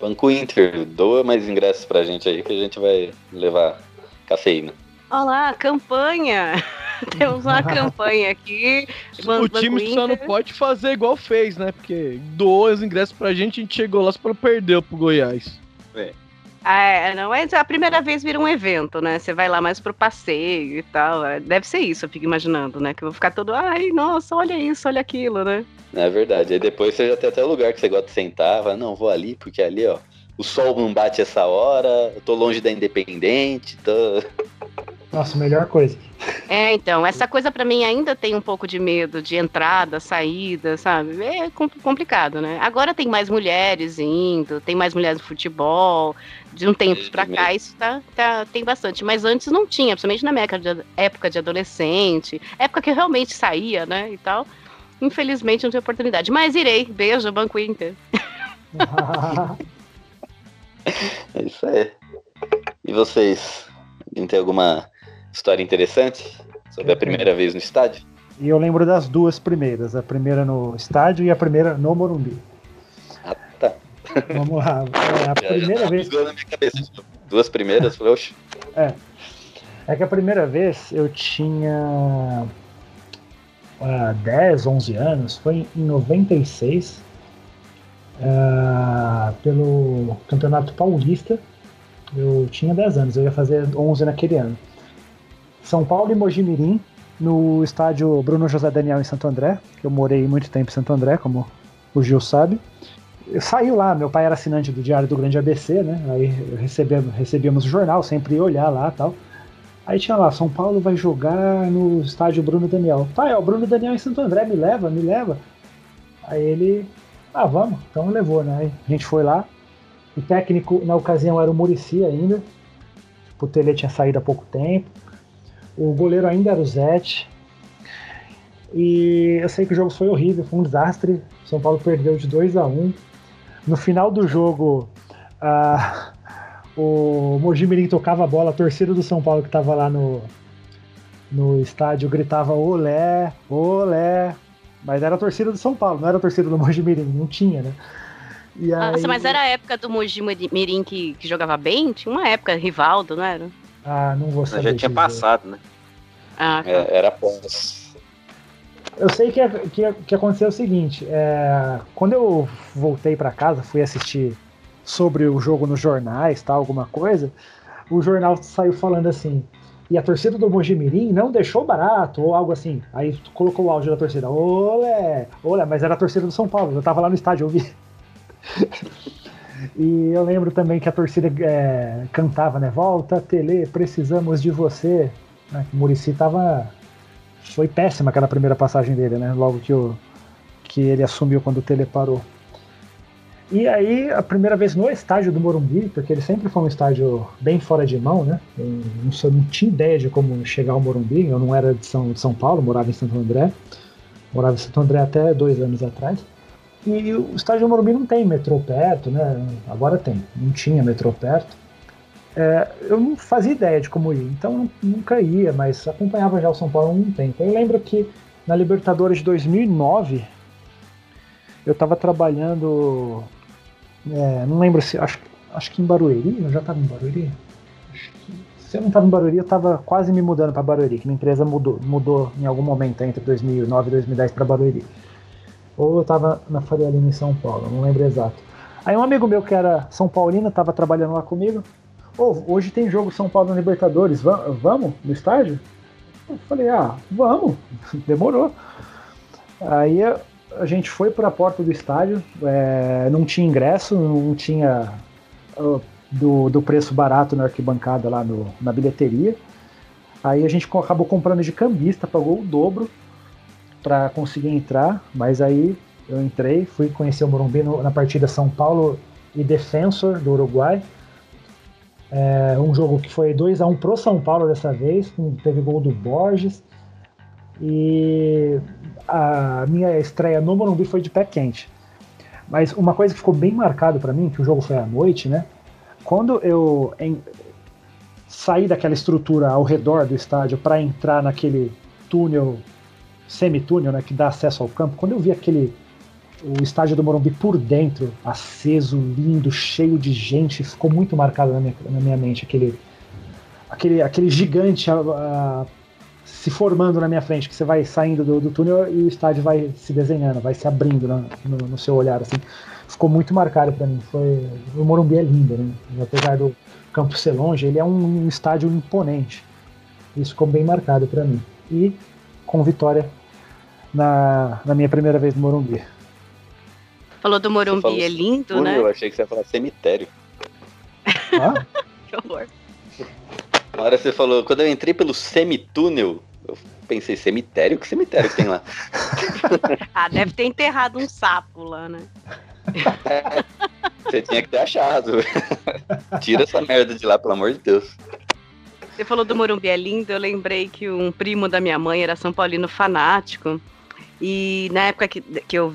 Banco Inter, doa mais ingressos pra gente aí que a gente vai levar cafeína. Olá, campanha! <laughs> Temos uma <laughs> campanha aqui. O time só não pode fazer igual fez, né? Porque doou os ingressos pra gente a gente chegou lá só pra perder pro Goiás. Ah, é, não, mas a primeira vez vira um evento, né? Você vai lá mais pro passeio e tal. é, Deve ser isso, eu fico imaginando, né? Que eu vou ficar todo, ai, nossa, olha isso, olha aquilo, né? É verdade. Aí depois você já tem até o lugar que você gosta de sentar. Fala, não, vou ali, porque ali, ó, o sol não bate essa hora, eu tô longe da Independente, tô... Nossa, melhor coisa. É, então, essa coisa pra mim ainda tem um pouco de medo de entrada, saída, sabe? É com- complicado, né? Agora tem mais mulheres indo, tem mais mulheres no futebol. De um tempo pra cá, isso tá, tá- tem bastante. Mas antes não tinha, principalmente na minha época de, adolescente, época que eu realmente saía, né? E tal. Infelizmente não tive oportunidade. Mas irei. Beijo, Banco Inter. <laughs> É isso aí. E vocês? Não tem alguma história interessante sobre a primeira vez no estádio? E eu lembro das duas primeiras, a primeira no estádio e a primeira no Morumbi. Ah, tá. Vamos lá. É, a <laughs> Já- já primeira tá vez. na minha cabeça. tipo, Duas primeiras, falei, oxe, É. É que a primeira vez eu tinha. uh, 10, 11 anos, foi em 96, uh, pelo Campeonato Paulista. Eu tinha 10 anos, eu ia fazer 11 naquele ano. São Paulo e Mojimirim, no estádio Bruno José Daniel em Santo André, que eu morei muito tempo em Santo André, como o Gil sabe. Saí lá, meu pai era assinante do Diário do Grande ABC, né? Aí recebemos, recebíamos o jornal, sempre ia olhar lá tal. Aí tinha lá, São Paulo vai jogar no estádio Bruno Daniel. Pai, ó, o Bruno Daniel em Santo André, me leva, me leva. Aí ele, ah, vamos, então levou, né? Aí a gente foi lá. O técnico na ocasião era o Murici ainda. O Tele tinha saído há pouco tempo. O goleiro ainda era o Zete. E eu sei que o jogo foi horrível, foi um desastre. São Paulo perdeu de 2 a 1 um. No final do jogo, o Mojimirim tocava a bola, a torcida do São Paulo que estava lá no, no estádio gritava olé, olé. Mas era a torcida do São Paulo, não era a torcida do Mojimirim, não tinha, né? E aí... Nossa, mas era a época do Mojimirim que, que jogava bem? Tinha uma época, Rivaldo, não era? Ah, não vou saber. Já tinha passado, né? Ah, tá. é, era pós. Eu sei que, que, que aconteceu o seguinte: é, quando eu voltei para casa, fui assistir sobre o jogo nos jornais, tal, alguma coisa, o jornal saiu falando assim. E a torcida do Mojimirim não deixou barato, ou algo assim. Aí colocou o áudio da torcida. Olé, olé, mas era a torcida do São Paulo. Eu tava lá no estádio, eu vi. <laughs> E eu lembro também que a torcida é, cantava, né? Volta, Tele, precisamos de você. Né? O Murici tava. Foi péssima aquela primeira passagem dele, né? Logo que, o, que ele assumiu quando o Tele parou. E aí, a primeira vez no estádio do Morumbi, porque ele sempre foi um estádio bem fora de mão, né? Eu não, não tinha ideia de como chegar ao Morumbi. Eu não era de São, de São Paulo, morava em Santo André. Morava em Santo André até dois anos atrás. E o estádio Morumbi não tem metrô perto, né? Agora tem, não tinha metrô perto. É, eu não fazia ideia de como ir, então nunca ia, mas acompanhava já o São Paulo há um tempo. Eu lembro que na Libertadores de 2009 eu estava trabalhando, é, não lembro se, acho, acho que em Barueri, eu já estava em Barueri? Se eu não estava em Barueri, eu estava quase me mudando para Barueri, que minha empresa mudou, mudou em algum momento entre 2009 e 2010 para Barueri ou eu estava na Faria Lima em São Paulo, não lembro exato. Aí um amigo meu que era São Paulino estava trabalhando lá comigo. Oh, hoje tem jogo São Paulo na Libertadores, vamos no estádio? Eu falei, ah, vamos, <laughs> demorou. Aí a gente foi para a porta do estádio, é, não tinha ingresso, não tinha do, do preço barato na arquibancada lá no, na bilheteria. Aí a gente acabou comprando de cambista, pagou o dobro para conseguir entrar, mas aí eu entrei, fui conhecer o Morumbi no, na partida São Paulo e Defensor do Uruguai. É, um jogo que foi 2 a 1 pro São Paulo dessa vez, teve gol do Borges. E a minha estreia no Morumbi foi de pé quente. Mas uma coisa que ficou bem marcado para mim, que o jogo foi à noite, né? Quando eu em, saí daquela estrutura ao redor do estádio para entrar naquele túnel semitúnel, né, que dá acesso ao campo, quando eu vi aquele o estádio do Morumbi por dentro, aceso, lindo, cheio de gente, ficou muito marcado na minha, na minha mente aquele aquele, aquele gigante a, a, se formando na minha frente, que você vai saindo do, do, túnel e o estádio vai se desenhando, vai se abrindo no, no, seu olhar, assim. Ficou muito marcado para mim. Foi, o Morumbi é lindo, né? Apesar do campo ser longe, ele é um, um estádio imponente. Isso ficou bem marcado para mim. E com vitória na, na minha primeira vez no Morumbi. Falou do Morumbi, falou é lindo, né? Eu achei que você ia falar cemitério. Ah? <laughs> que horror. Na hora você falou, quando eu entrei pelo semitúnel, eu pensei, cemitério? Que cemitério que tem lá? <laughs> ah, deve ter enterrado um sapo lá, né? <laughs> É, você tinha que ter achado. Tira essa merda de lá, pelo amor de Deus. Você falou do Morumbi é lindo, eu lembrei que um primo da minha mãe era São Paulino fanático. E na época que, que eu,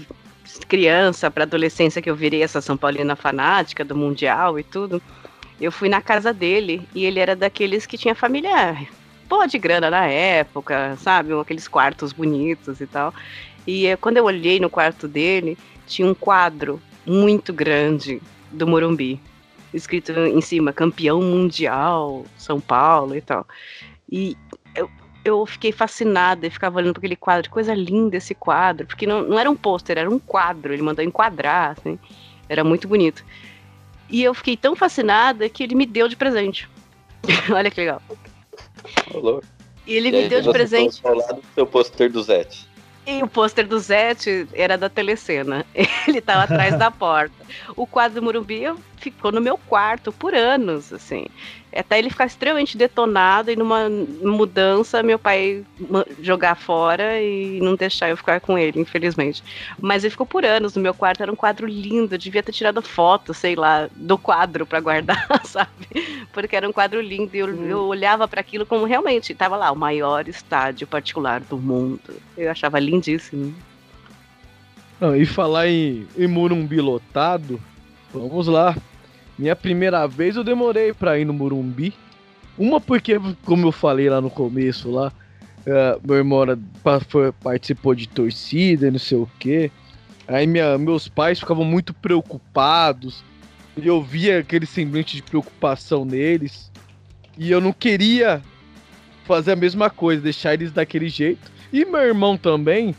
criança para adolescência, que eu virei essa São Paulina fanática do Mundial e tudo, eu fui na casa dele e ele era daqueles que tinha família boa de grana na época, sabe? Aqueles quartos bonitos e tal. E eh, quando eu olhei no quarto dele, tinha um quadro muito grande do Morumbi escrito em cima, campeão mundial, São Paulo e tal. E eu, fiquei fascinada e ficava olhando para aquele quadro, que coisa linda esse quadro, porque não, não era um pôster, era um quadro, ele mandou enquadrar, assim, era muito bonito. E eu fiquei tão fascinada que ele me deu de presente. <laughs> Olha que legal. Falou. E ele E me deu de presente. do seu pôster do Zete. E o pôster do Zete era da telecena. <laughs> Ele estava atrás da porta. O quadro do Morumbi ficou no meu quarto por anos, assim. Até ele ficar extremamente detonado e numa mudança, meu pai jogar fora e não deixar eu ficar com ele, infelizmente. Mas ele ficou por anos no meu quarto, era um quadro lindo, eu devia ter tirado foto, sei lá, do quadro para guardar, <laughs> sabe? Porque era um quadro lindo e eu, eu olhava para aquilo como realmente estava lá, o maior estádio particular do mundo. Eu achava lindíssimo. Não, e falar em, em Murumbi lotado, vamos lá. Minha primeira vez eu demorei pra ir no Murumbi. Uma porque, como eu falei lá no começo, lá, eh, meu irmão era- participou de torcida não sei o quê. Aí minha- meus pais ficavam muito preocupados. E eu via aquele semblante de preocupação neles. E eu não queria fazer a mesma coisa, deixar eles daquele jeito. E meu irmão também,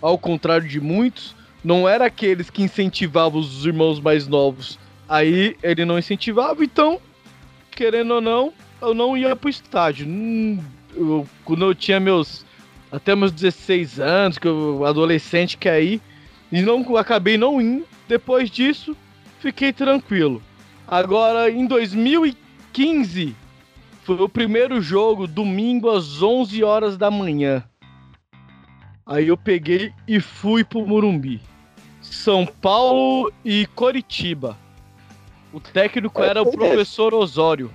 ao contrário de muitos, não era aqueles que incentivavam os irmãos mais novos. Aí ele não incentivava, então, querendo ou não, eu não ia pro estádio. Hum, eu- quando eu tinha meus. Até meus 16 anos, que eu adolescente que aí, e não acabei não indo. Depois disso, fiquei tranquilo. Agora, em 2015, foi o primeiro jogo, domingo às 11 horas da manhã. Aí eu peguei e fui pro Murumbi. São Paulo e Coritiba. O técnico É, era o professor Osório.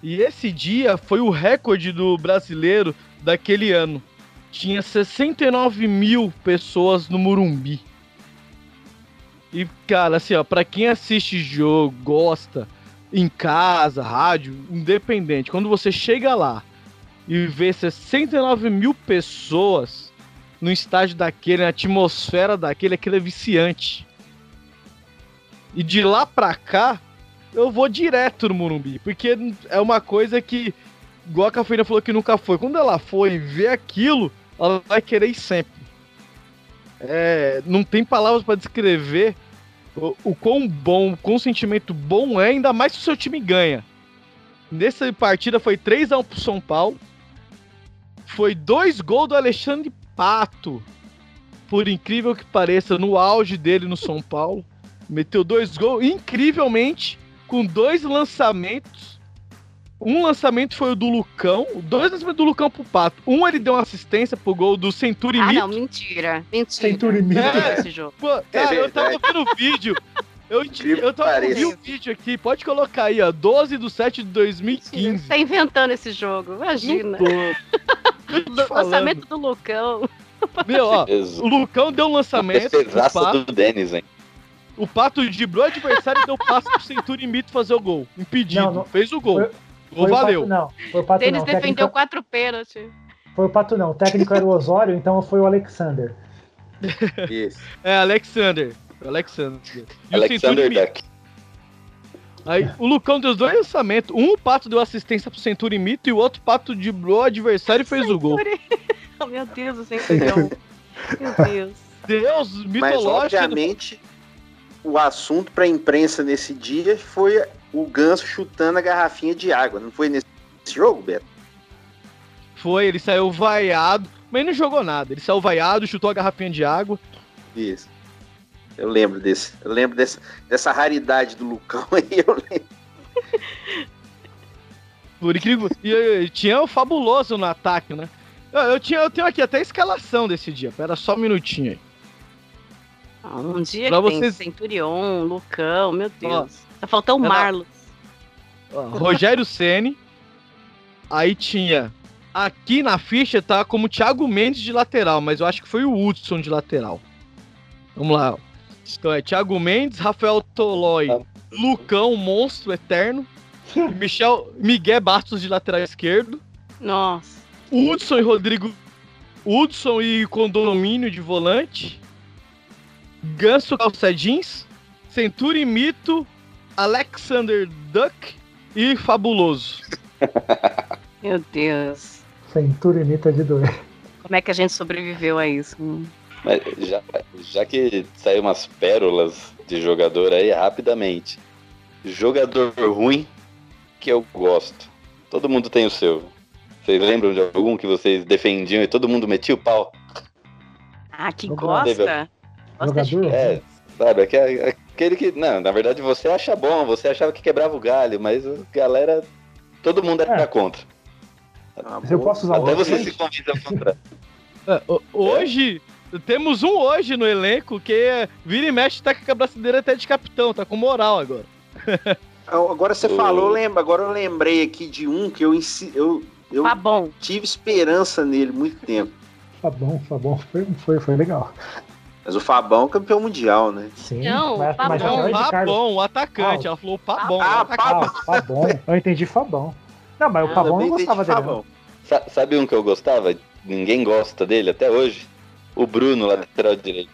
E esse dia foi o recorde do brasileiro daquele ano. Tinha 69 mil pessoas no Murumbi. E, cara, assim, ó, pra quem assiste jogo, gosta, em casa, rádio, independente, quando você chega lá e vê 69 mil pessoas no estádio daquele, na atmosfera daquele, aquilo é viciante. E de lá pra cá, eu vou direto no Morumbi, porque é uma coisa que, igual a Cafeína falou que nunca foi, quando ela foi ver aquilo, ela vai querer ir sempre. É, não tem palavras pra descrever o, o quão bom, o quão sentimento bom é, ainda mais se o seu time ganha. Nessa partida foi 3x1 pro São Paulo. Foi dois gols do Alexandre Pato. Por incrível que pareça, no auge dele no São Paulo. Meteu dois gols, incrivelmente, com dois lançamentos. Um lançamento foi o do Lucão, dois lançamentos do Lucão pro Pato. Um ele deu uma assistência pro gol do Centuri Ah, Mito. não, mentira. Mentira. Centuri Mito. É. Esse jogo. Pô, cara, eu tava vendo o vídeo. Eu, eu pareça. vendo o vídeo aqui, pode colocar aí, ó. 12 de 7 de 2015. Tá inventando esse jogo, imagina. Tô. <laughs> Tô falando. Lançamento do Lucão. Meu, ó, o Lucão deu um lançamento. O do Denis, hein? o Pato driblou o adversário e deu passe pro Centuri Mito fazer o gol. Impedido. Não, não- Fez o gol. Foi- O gol Foi o valeu. Pato, não. Foi o Pato Denis não. O defendeu técnico, quatro pênaltis. foi o Pato não. O técnico era o Osório, então foi o Alexander. Isso. É, Alexander. Alexander. E o Alexander Centuri Mito. Duck. Aí o Lucão deu os dois lançamentos. Um o Pato deu assistência pro Centuri Mito e o outro Pato driblou o adversário e fez o gol. <laughs> Oh, meu Deus, o centurião. Meu Deus. Deus Mas, mitológico. obviamente, o assunto para a imprensa nesse dia foi o Ganso chutando a garrafinha de água. Não foi nesse jogo, Beto? Foi, ele saiu vaiado, mas não jogou nada. Ele saiu vaiado, chutou a garrafinha de água. Isso. Eu lembro desse. Eu lembro desse, dessa raridade do Lucão aí. Eu lembro. Por incrível. E, e tinha o fabuloso no ataque, né? Eu, eu tinha, eu tenho aqui até a escalação desse dia. Pera só um minutinho aí. Ah, Um dia Pra que tem vocês- Centurion, Lucão, meu Deus. Tá faltando o Marlos. Ó, Rogério Ceni. Aí tinha. Aqui na ficha tá como Thiago Mendes de lateral, mas eu acho que foi o Hudson de lateral. Vamos lá. Então é Thiago Mendes, Rafael Tolói, Lucão, monstro eterno. <laughs> Michel, Miguel Bastos de lateral esquerdo. Nossa. Hudson e Rodrigo. Hudson e Condomínio de volante. Ganso Calçadins. Centuri Mito. Alexander Duck e Fabuloso. Meu Deus. Cintura imita de doer. Como é que a gente sobreviveu a isso? Hum. Mas já, já que saiu umas pérolas de jogador aí, rapidamente. Jogador ruim que eu gosto. Todo mundo tem o seu. Vocês lembram de algum que vocês defendiam e todo mundo metia o pau? Ah, que gosta? Gosta de? É, sabe? aque- Aquele que. Não, na verdade você acha bom, você achava que quebrava o galho, mas a galera. Todo mundo era É. contra. Se eu posso usar Até você se convida contrário. <laughs> É, ho- hoje, temos um hoje no elenco que é, vira e mexe tá com a braçadeira até de capitão, tá com moral agora. <laughs> Agora você falou, lembra? Agora eu lembrei aqui de um que eu, eu, eu Tá tive esperança nele muito tempo. Fabão, Fabão, foi, foi, foi legal. Mas o Fabão é campeão mundial, né? Sim, Não, mas, mas Fabão. Não, Carlos- Fabão, o atacante. Ah, Ela falou Fabão. ah, o atacante. Ah, Fabão. <laughs> Eu entendi Fabão. Não, mas o Eu Fabão eu não gostava dele. Fabão. Sa- Sabe um que eu gostava? Ninguém gosta dele até hoje? O Bruno, lateral direito.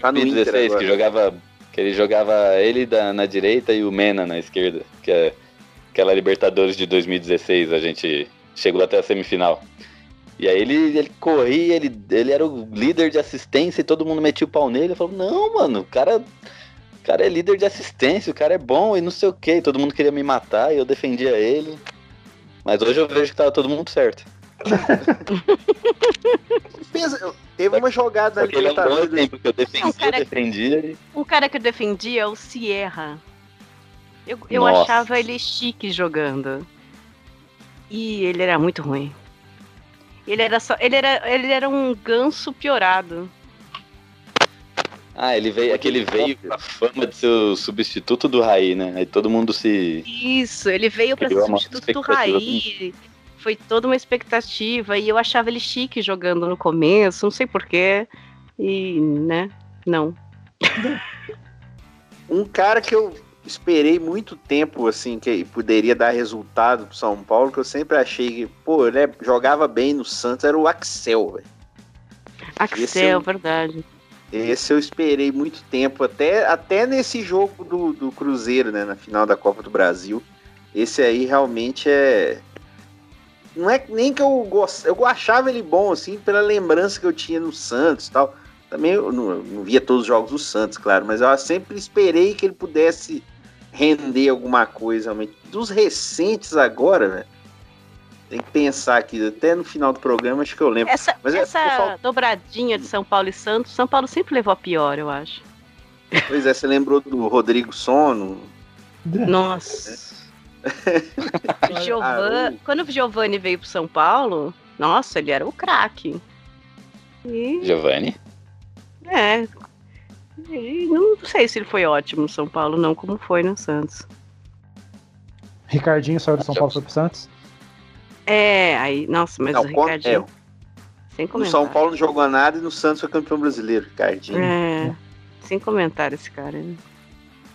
Tá no Inter 2016, que agora. jogava. Que ele jogava ele da- na direita e o Mena na esquerda. Que é aquela Libertadores de 2016, a gente chegou até a semifinal. E aí ele, ele corria, ele, ele era o líder de assistência e todo mundo metia o pau nele. Eu falava, não, mano, o cara, o cara é líder de assistência, o cara é bom e não sei o que. Todo mundo queria me matar e eu defendia ele. Mas hoje eu vejo que tava todo mundo certo. <laughs> Pensa, eu- teve uma jogada Porque ele é um bom Libertadores. exemplo que eu defendia, Não, cara, defendia Um cara que eu defendia é o Sierra. Eu, eu Nossa. achava ele chique jogando. E ele era muito ruim. Ele era só. Ele era, ele era um ganso piorado. Ah, ele veio, aquele veio com a fama de ser o substituto do Raí, né? Aí todo mundo se. Isso, ele veio pra ser substituto do Raí. Foi toda uma expectativa. E eu achava ele chique jogando no começo, não sei porquê. E, né? Não. <laughs> Um cara que eu esperei muito tempo, assim, que poderia dar resultado pro São Paulo, que eu sempre achei que, pô, ele é- jogava bem no Santos, era o Axel, velho. Esse Axel, eu- verdade. Esse eu esperei muito tempo, até, até nesse jogo do, do Cruzeiro, né, na final da Copa do Brasil. Esse aí realmente é. Não é nem que eu gost... eu achava ele bom, assim, pela lembrança que eu tinha no Santos e tal. Também eu não, eu não via todos os jogos do Santos, claro, mas eu sempre esperei que ele pudesse render alguma coisa realmente. Dos recentes agora, velho. Tem que pensar aqui, até no final do programa, acho que eu lembro. Essa, Mas é- essa eu falo- dobradinha de São Paulo e Santos, São Paulo sempre levou a pior, eu acho. Pois é, você lembrou do Rodrigo Sono? Nossa. <laughs> Giovan... Quando o Giovanni veio pro São Paulo, nossa, ele era o craque. E, Giovanni? é. E não sei se ele foi ótimo no São Paulo, não, como foi no Santos. Ricardinho saiu do São Paulo foi pro Santos. É, aí, nossa, mas Não, o Ricardinho. Sem No. São Paulo não jogou nada e no Santos foi campeão brasileiro, Ricardinho. É, sem comentário esse cara. né?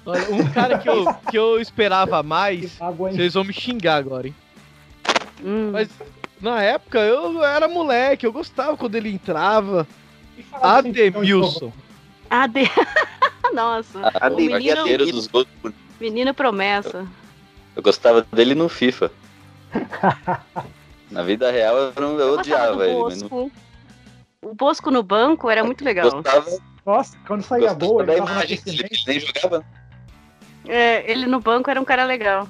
Olha, um cara que eu, que eu esperava mais, vocês vão me xingar agora, hein? Hum. Mas na época eu era moleque, eu gostava quando ele entrava. Ademilson. Ade... <laughs> Nossa, Ah, o o menino, zagueiro dos menino promessa. Eu gostava dele no FIFA. <laughs> Na vida real eu, não, eu Eu odiava ele, mas não Bosco. O Bosco no banco era muito legal. gostava, Nossa, quando saía gostava da ele imagem ele nem jogava. É, ele no banco era um cara legal.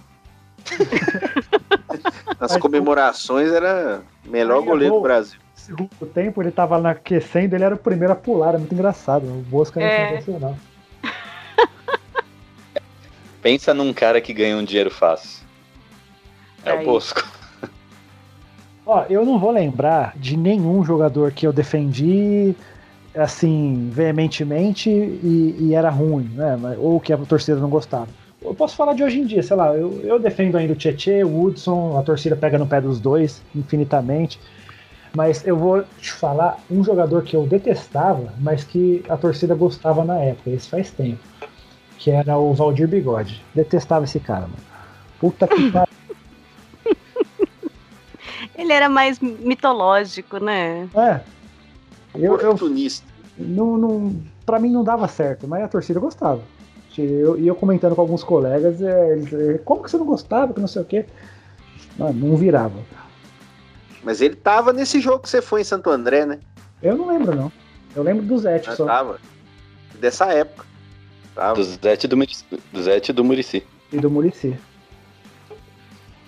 <laughs> Nas comemorações era o melhor goleiro gol. do Brasil. Segundo tempo, ele tava lá aquecendo, ele era o primeiro a pular, era muito engraçado. O Bosco era É. sensacional. <laughs> Pensa num cara que ganha um dinheiro fácil. É Aí. o Bosco. Ó, eu não vou lembrar de nenhum jogador que eu defendi assim, veementemente e, e era ruim, né? Ou que a torcida não gostava. Eu posso falar de hoje em dia, sei lá, eu, eu defendo ainda o Tietê, o Hudson, a torcida pega no pé dos dois, infinitamente. Mas eu vou te falar um jogador que eu detestava, mas que a torcida gostava na época, isso faz tempo. Que era o Valdir Bigode. Detestava esse cara, mano. Puta que <laughs> pariu. Ele era mais mitológico, né? É. Eu, eu, Oportunista. não, não, pra mim não dava certo, mas a torcida gostava. E eu, e eu comentando com alguns colegas, é, eles, é, como que você não gostava, que não sei o quê. Mano, não virava. Mas ele tava nesse jogo que você foi em Santo André, né? Eu não lembro, não. Eu lembro do Zete Ah, só. Tava. Dessa época. Tava. Do Zete do, Murici- do Zete do Murici. E do Murici.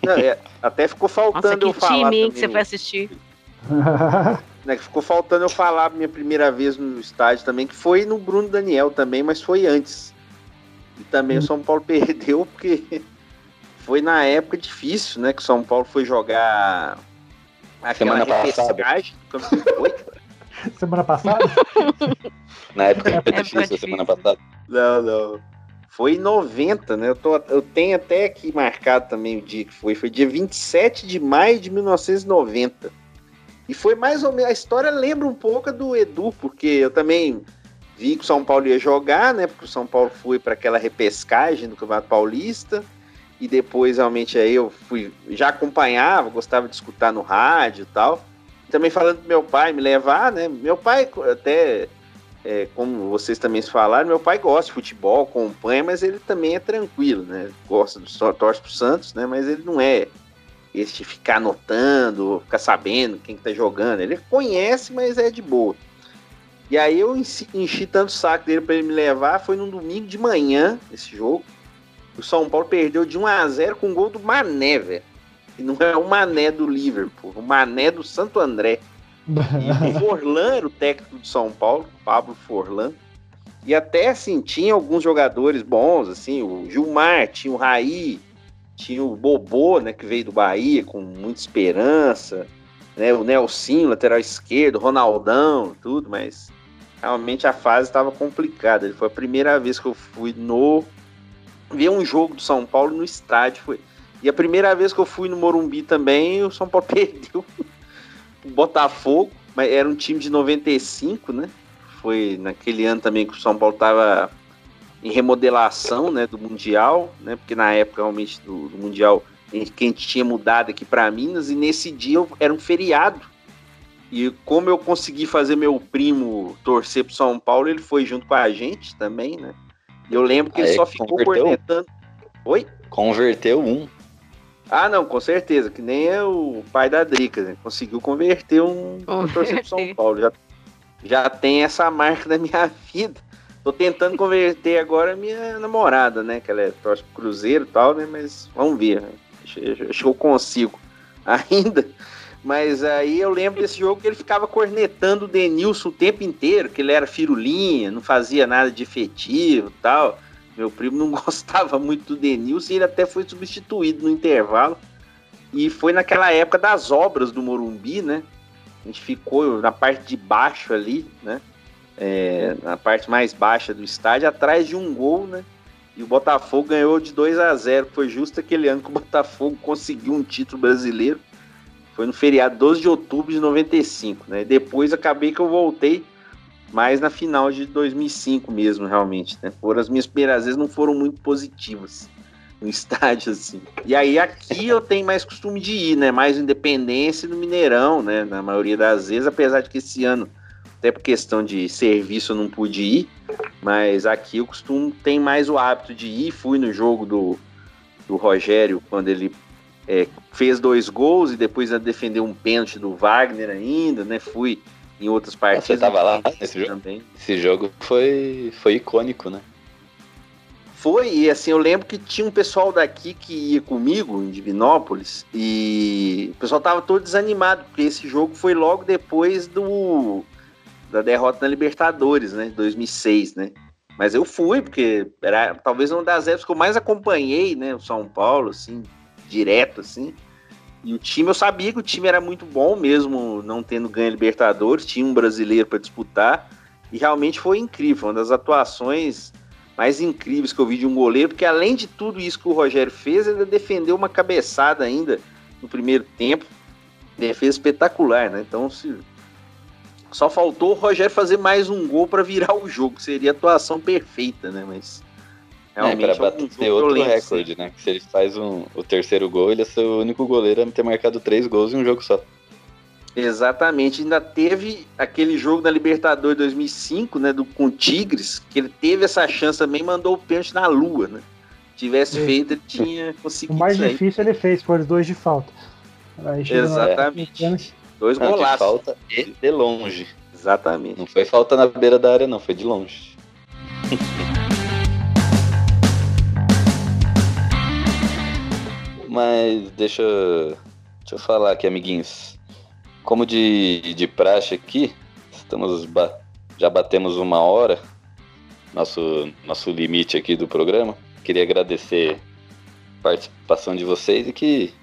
Não, é, até ficou faltando Nossa, que eu falar time, hein, que também, você foi assistir. <laughs> né, que ficou faltando eu falar minha primeira vez no estádio também, que foi no Bruno Daniel também, mas foi antes. E também o São Paulo <laughs> perdeu porque foi na época difícil, né? Que o São Paulo foi jogar aquela Semana passada. Semana passada? <laughs> Na época foi É, difícil, foi semana passada. Não, não. Foi em 90, né? Eu, tô, eu tenho até aqui marcado também o dia que foi. Foi dia 27 de maio de 1990. E foi mais ou menos. A história lembra um pouco do Edu, porque eu também vi que o São Paulo ia jogar, né? Porque o São Paulo foi para aquela repescagem do Campeonato Paulista. E depois, realmente, aí eu fui. Já acompanhava, gostava de escutar no rádio e tal. Também falando pro meu pai me levar, né? Meu pai até é, como vocês também falaram, meu pai gosta de futebol, acompanha, mas ele também é tranquilo, né? Gosta do torce pro Santos, né? Mas ele não é esse de ficar anotando, ficar sabendo quem que tá jogando. Ele conhece, mas é de boa. E aí eu enchi, tanto o saco dele para ele me levar, foi num domingo de manhã esse jogo. O São Paulo perdeu de 1 a 0 com o gol do Mané, velho. E não é o Mané do Liverpool, o Mané do Santo André. E o Forlan era o técnico do São Paulo, Pablo Forlan. E até assim, tinha alguns jogadores bons, assim, o Gilmar, tinha o Raí, tinha o Bobô, né, que veio do Bahia com muita esperança, né, o Nelsinho, lateral esquerdo, Ronaldão, tudo, mas realmente a fase estava complicada. Foi a primeira vez que eu fui no ver um jogo do São Paulo no estádio, foi. E a primeira vez que eu fui no Morumbi também, o São Paulo <laughs> perdeu o Botafogo, mas era um time de 95, né? Foi naquele ano também que o São Paulo estava em remodelação, né, do Mundial, né? Porque na época realmente do, do Mundial que a gente tinha mudado aqui para Minas e nesse dia eu- era um feriado. E como eu consegui fazer meu primo torcer pro São Paulo, ele foi junto com a gente também, né? E eu lembro que ele Aí só ficou converteu? cornetando. Oi? Converteu um. Ah, não, com certeza, que nem é o pai da Drica, né? Conseguiu converter um pra torcer pro São Paulo. Já, já tem essa marca da minha <laughs> vida. Tô tentando converter agora minha namorada, né? Que ela é torce Cruzeiro e tal, né? Mas vamos ver. Acho, que eu consigo <laughs> ainda. Mas aí eu lembro desse jogo que ele ficava cornetando o Denilson o tempo inteiro, que ele era firulinha, não fazia nada de efetivo tal. Meu primo não <laughs> gostava muito do Denilson e ele até foi substituído no intervalo. E foi naquela época das obras do Morumbi, né? A gente ficou na parte de baixo ali, né? É, na parte mais baixa do estádio, atrás de um gol, né? E o Botafogo ganhou de 2 a 0 Foi justo aquele ano que o Botafogo conseguiu um título brasileiro. Foi no feriado 12 de outubro de 95, né? Depois acabei que eu voltei mais na final de 2005 mesmo, realmente, né? Foram as minhas primeiras vezes não foram muito positivas no <laughs> estádio, assim. E aí aqui eu tenho mais costume de ir, né? Mais Independência no Mineirão, né? Na maioria das vezes, apesar de que esse ano, até por questão de serviço, eu não pude ir. Mas aqui eu costumo, tem mais o hábito de ir. Fui no jogo do, do Rogério, quando ele é, fez dois gols e depois defendeu um pênalti do Wagner ainda, né? Fui em outras partidas. Você tava lá nesse jogo? Também. Esse jogo foi, foi icônico, né? Foi, e assim, eu lembro que tinha um pessoal daqui que ia comigo em Divinópolis e o pessoal tava todo desanimado, porque esse jogo foi logo depois do da derrota na Libertadores, né, 2006, né? Mas eu fui, porque era talvez uma das épocas que eu mais acompanhei, né, o São Paulo, assim, direto, assim. E o time, eu sabia que o time era muito bom, mesmo não tendo ganho Libertadores, tinha um brasileiro para disputar, e realmente foi incrível, uma das atuações mais incríveis que eu vi de um goleiro, porque além de tudo isso que o Rogério fez, ele defendeu uma cabeçada ainda no primeiro tempo. Defesa espetacular, né? Então, se... só faltou o Rogério fazer mais um gol para virar o jogo, seria a atuação perfeita, né? Mas É, realmente é um bater outro lembro, recorde, né? Que se ele faz um, o terceiro gol, ele é ser o único goleiro a ter marcado três gols em um jogo só. Exatamente, ainda teve aquele jogo da Libertadores 2005, né, do com o Tigres, que ele teve essa chance também, mandou o pênalti na lua, né? Tivesse É. feito, ele tinha <laughs> O conseguido mais isso aí. difícil ele fez, foram os dois de falta. Aí Exatamente. Dois Não, de golaços. falta e de longe. Exatamente. Não foi falta na beira da área, não, foi de longe. <laughs> Mas deixa, deixa eu falar aqui, amiguinhos. Como de, de praxe aqui, estamos já batemos uma hora, nosso, nosso limite aqui do programa. Queria agradecer a participação de vocês e que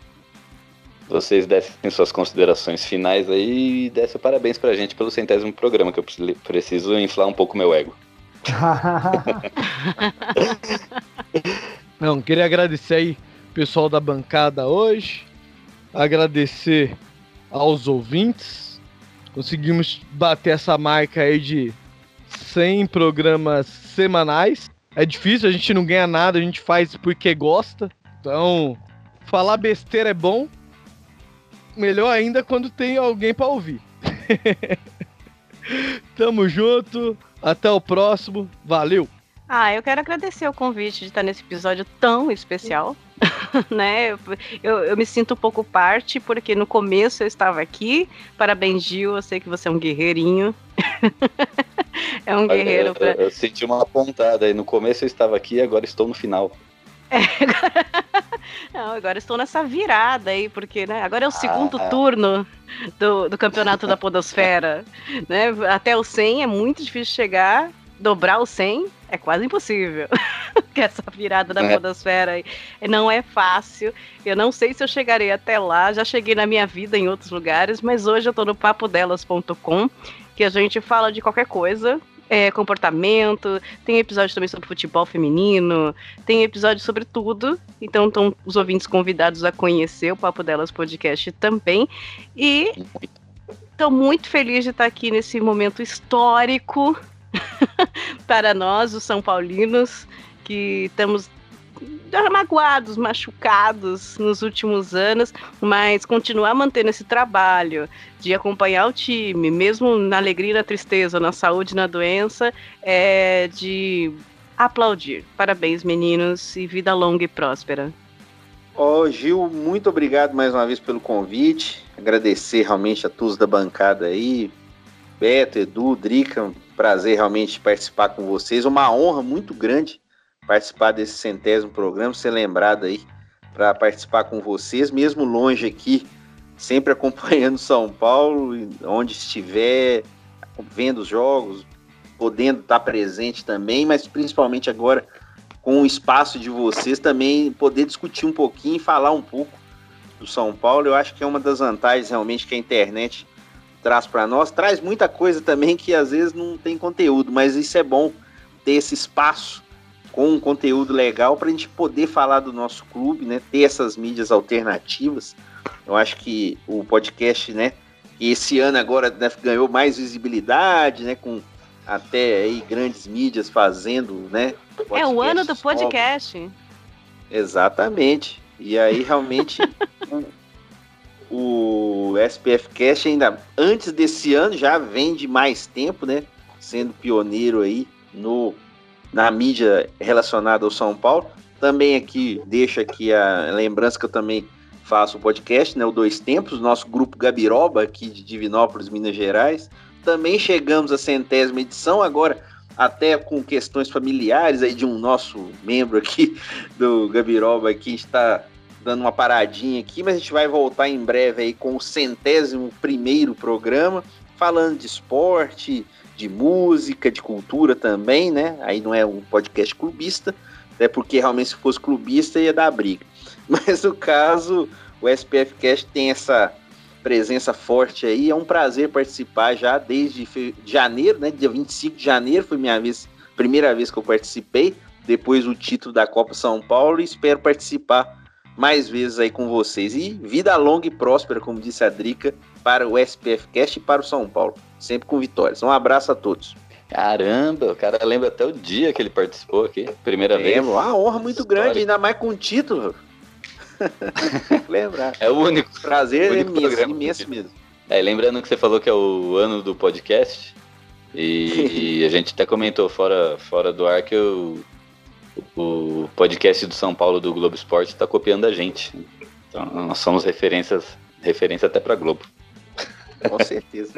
vocês dessem suas considerações finais aí e dessem parabéns pra gente pelo centésimo programa, que eu preciso- inflar um pouco meu ego. <laughs> Não, queria agradecer aí pessoal da bancada hoje. Agradecer aos ouvintes. Conseguimos bater essa marca aí de 100 programas semanais. É difícil, a gente não ganha nada, a gente faz porque gosta. Então, falar besteira é bom. Melhor ainda quando tem alguém pra ouvir. <laughs> Tamo junto. Até o próximo. Valeu! Ah, eu quero agradecer o convite de estar nesse episódio tão especial. <laughs> né? Eu, eu, eu me sinto um pouco parte, porque no começo eu estava aqui. Parabéns, Gil. Eu sei que você é um guerreirinho. <laughs> é um guerreiro eu, pra. eu senti uma pontada aí. No começo eu estava aqui, agora estou no final. <laughs> Não, agora estou nessa virada aí, porque né, agora é o segundo Ah. turno do, do campeonato da Podosfera. <laughs> Né? Até o 100 é muito difícil chegar, dobrar o 100 é quase impossível. <laughs> que essa virada da É. Podosfera aí não é fácil. Eu não sei se eu chegarei até lá, já cheguei na minha vida em outros lugares, mas hoje eu tô no papodelas.com, que a gente fala de qualquer coisa. É, comportamento, tem episódio também sobre futebol feminino, tem episódio sobre tudo, então estão os ouvintes convidados a conhecer o Papo Delas Podcast também. E estou muito feliz de estar aqui nesse momento histórico <laughs> para nós, os São Paulinos, que estamos magoados, machucados nos últimos anos, mas continuar mantendo esse trabalho de acompanhar o time, mesmo na alegria e na tristeza, na saúde e na doença, é de aplaudir. Parabéns, meninos, e vida longa e próspera. Ó, Gil, muito obrigado mais uma vez pelo convite. Agradecer realmente a todos da bancada aí. Beto, Edu, Drica, prazer realmente participar com vocês. Uma honra muito grande participar desse centésimo programa, ser lembrado aí para participar com vocês, mesmo longe aqui, sempre acompanhando São Paulo, onde estiver, vendo os jogos, podendo estar presente também, mas principalmente agora com o espaço de vocês também poder discutir um pouquinho falar um pouco do São Paulo. Eu acho que é uma das vantagens realmente que a internet traz para nós. Traz muita coisa também que às vezes não tem conteúdo, mas isso é bom ter esse espaço com um conteúdo legal para a gente poder falar do nosso clube, né? Ter essas mídias alternativas. Eu acho que o podcast, né? Esse ano agora né, ganhou mais visibilidade, né? Com até aí grandes mídias fazendo, né? É o ano do podcast. Exatamente. E aí, realmente, <laughs> o, o SPF Cast ainda antes desse ano já vem de mais tempo, né? Sendo pioneiro aí no, na mídia relacionada ao São Paulo. Também aqui, deixo aqui a lembrança que eu também faço o podcast, né? O Dois Tempos, nosso grupo Gabiroba aqui de Divinópolis, Minas Gerais. Também chegamos à centésima edição, agora até com questões familiares aí de um nosso membro aqui <laughs> do Gabiroba aqui está dando uma paradinha aqui, mas a gente vai voltar em breve aí com o centésimo primeiro programa, falando de esporte, de música, de cultura também, né? Aí não é um podcast clubista, até porque realmente se fosse clubista ia dar briga. <laughs> Mas no caso, o SPF Cast tem essa presença forte aí. É um prazer participar já desde janeiro, né? Dia 25 de janeiro foi minha vez, primeira vez que eu participei, depois o título da Copa São Paulo e espero participar mais vezes aí com vocês. E vida longa e próspera, como disse a Drica, para o SPF Cast e para o São Paulo. Sempre com vitórias. Um abraço a todos. Caramba, o cara lembra até o dia que ele participou aqui, primeira vez. Lembro, uma honra muito Histórico. grande, ainda mais com título. <laughs> Lembrar. É o único. Prazer único imenso, imenso mesmo. É, lembrando que você falou que é o ano do podcast, <laughs> e a gente até comentou fora, fora do ar que o, o podcast do São Paulo do Globo Esporte está copiando a gente. Então nós somos referências Referência até pra Globo. Com certeza.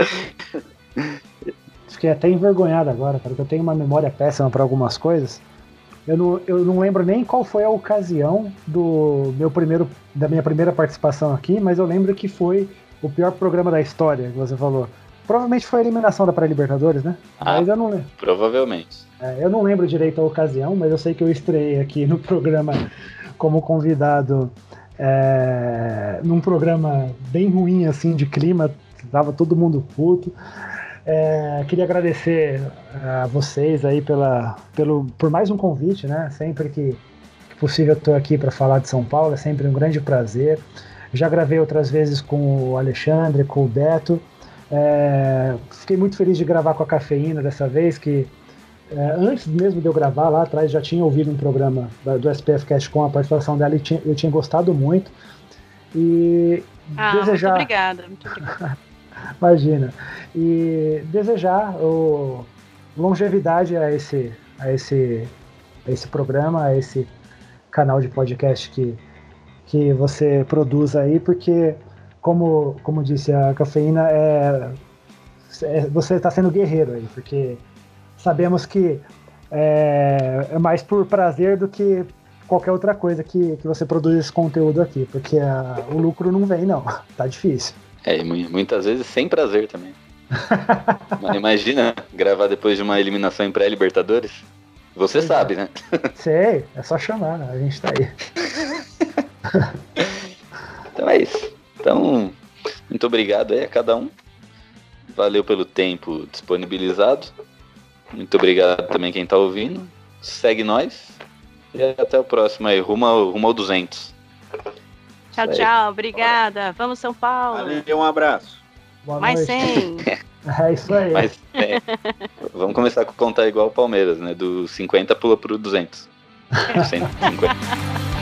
Fiquei até envergonhado agora, cara, porque eu tenho uma memória péssima para algumas coisas. Eu não, eu não lembro nem qual foi a ocasião do meu primeiro, da minha primeira participação aqui, mas eu lembro que foi o pior programa da história, que você falou. Provavelmente foi a eliminação da Pré-Libertadores, né? Ah, mas eu não lembro. Provavelmente. É, eu não lembro direito a ocasião, mas eu sei que eu estreiei aqui no programa como convidado é, num programa bem ruim assim de clima, tava todo mundo puto. É, queria agradecer a vocês aí pela, pelo, por mais um convite, né? Sempre que, que possível eu estou aqui para falar de São Paulo, é sempre um grande prazer. Já gravei outras vezes com o Alexandre, com o Beto. É, fiquei muito feliz de gravar com a Cafeína dessa vez, que é, antes mesmo de eu gravar lá atrás já tinha ouvido um programa do SPF Cast com a participação dela e tinha, eu tinha gostado muito. E ah, desejar. Muito obrigada, muito obrigada. <laughs> Imagina. E desejar o, longevidade a esse, a, esse, a esse programa, a esse canal de podcast que, que você produz aí, porque, como, como disse a cafeína, é, é você está sendo guerreiro aí, porque sabemos que é, é, mais por prazer do que qualquer outra coisa que, que você produz esse conteúdo aqui, porque a, o lucro não vem, não. <laughs> Tá difícil. É, muitas vezes sem prazer também. <laughs> Mas imagina gravar depois de uma eliminação em pré-Libertadores. Você pois sabe, é. né? Sei, é só chamar, né? a gente tá aí. <laughs> então é isso. Então, muito obrigado aí a cada um. Valeu pelo tempo disponibilizado. Muito obrigado também quem tá ouvindo. Segue nós. E até o próximo aí, rumo ao, rumo ao 200. Tchau, tchau. Obrigada. Vamos, São Paulo. Valeu, um abraço. Boa Mais noite. 100. <laughs> É isso aí. Mais 100. <laughs> Vamos começar a contar igual o Palmeiras, né? Do 50 pula pro 200. 150. <laughs>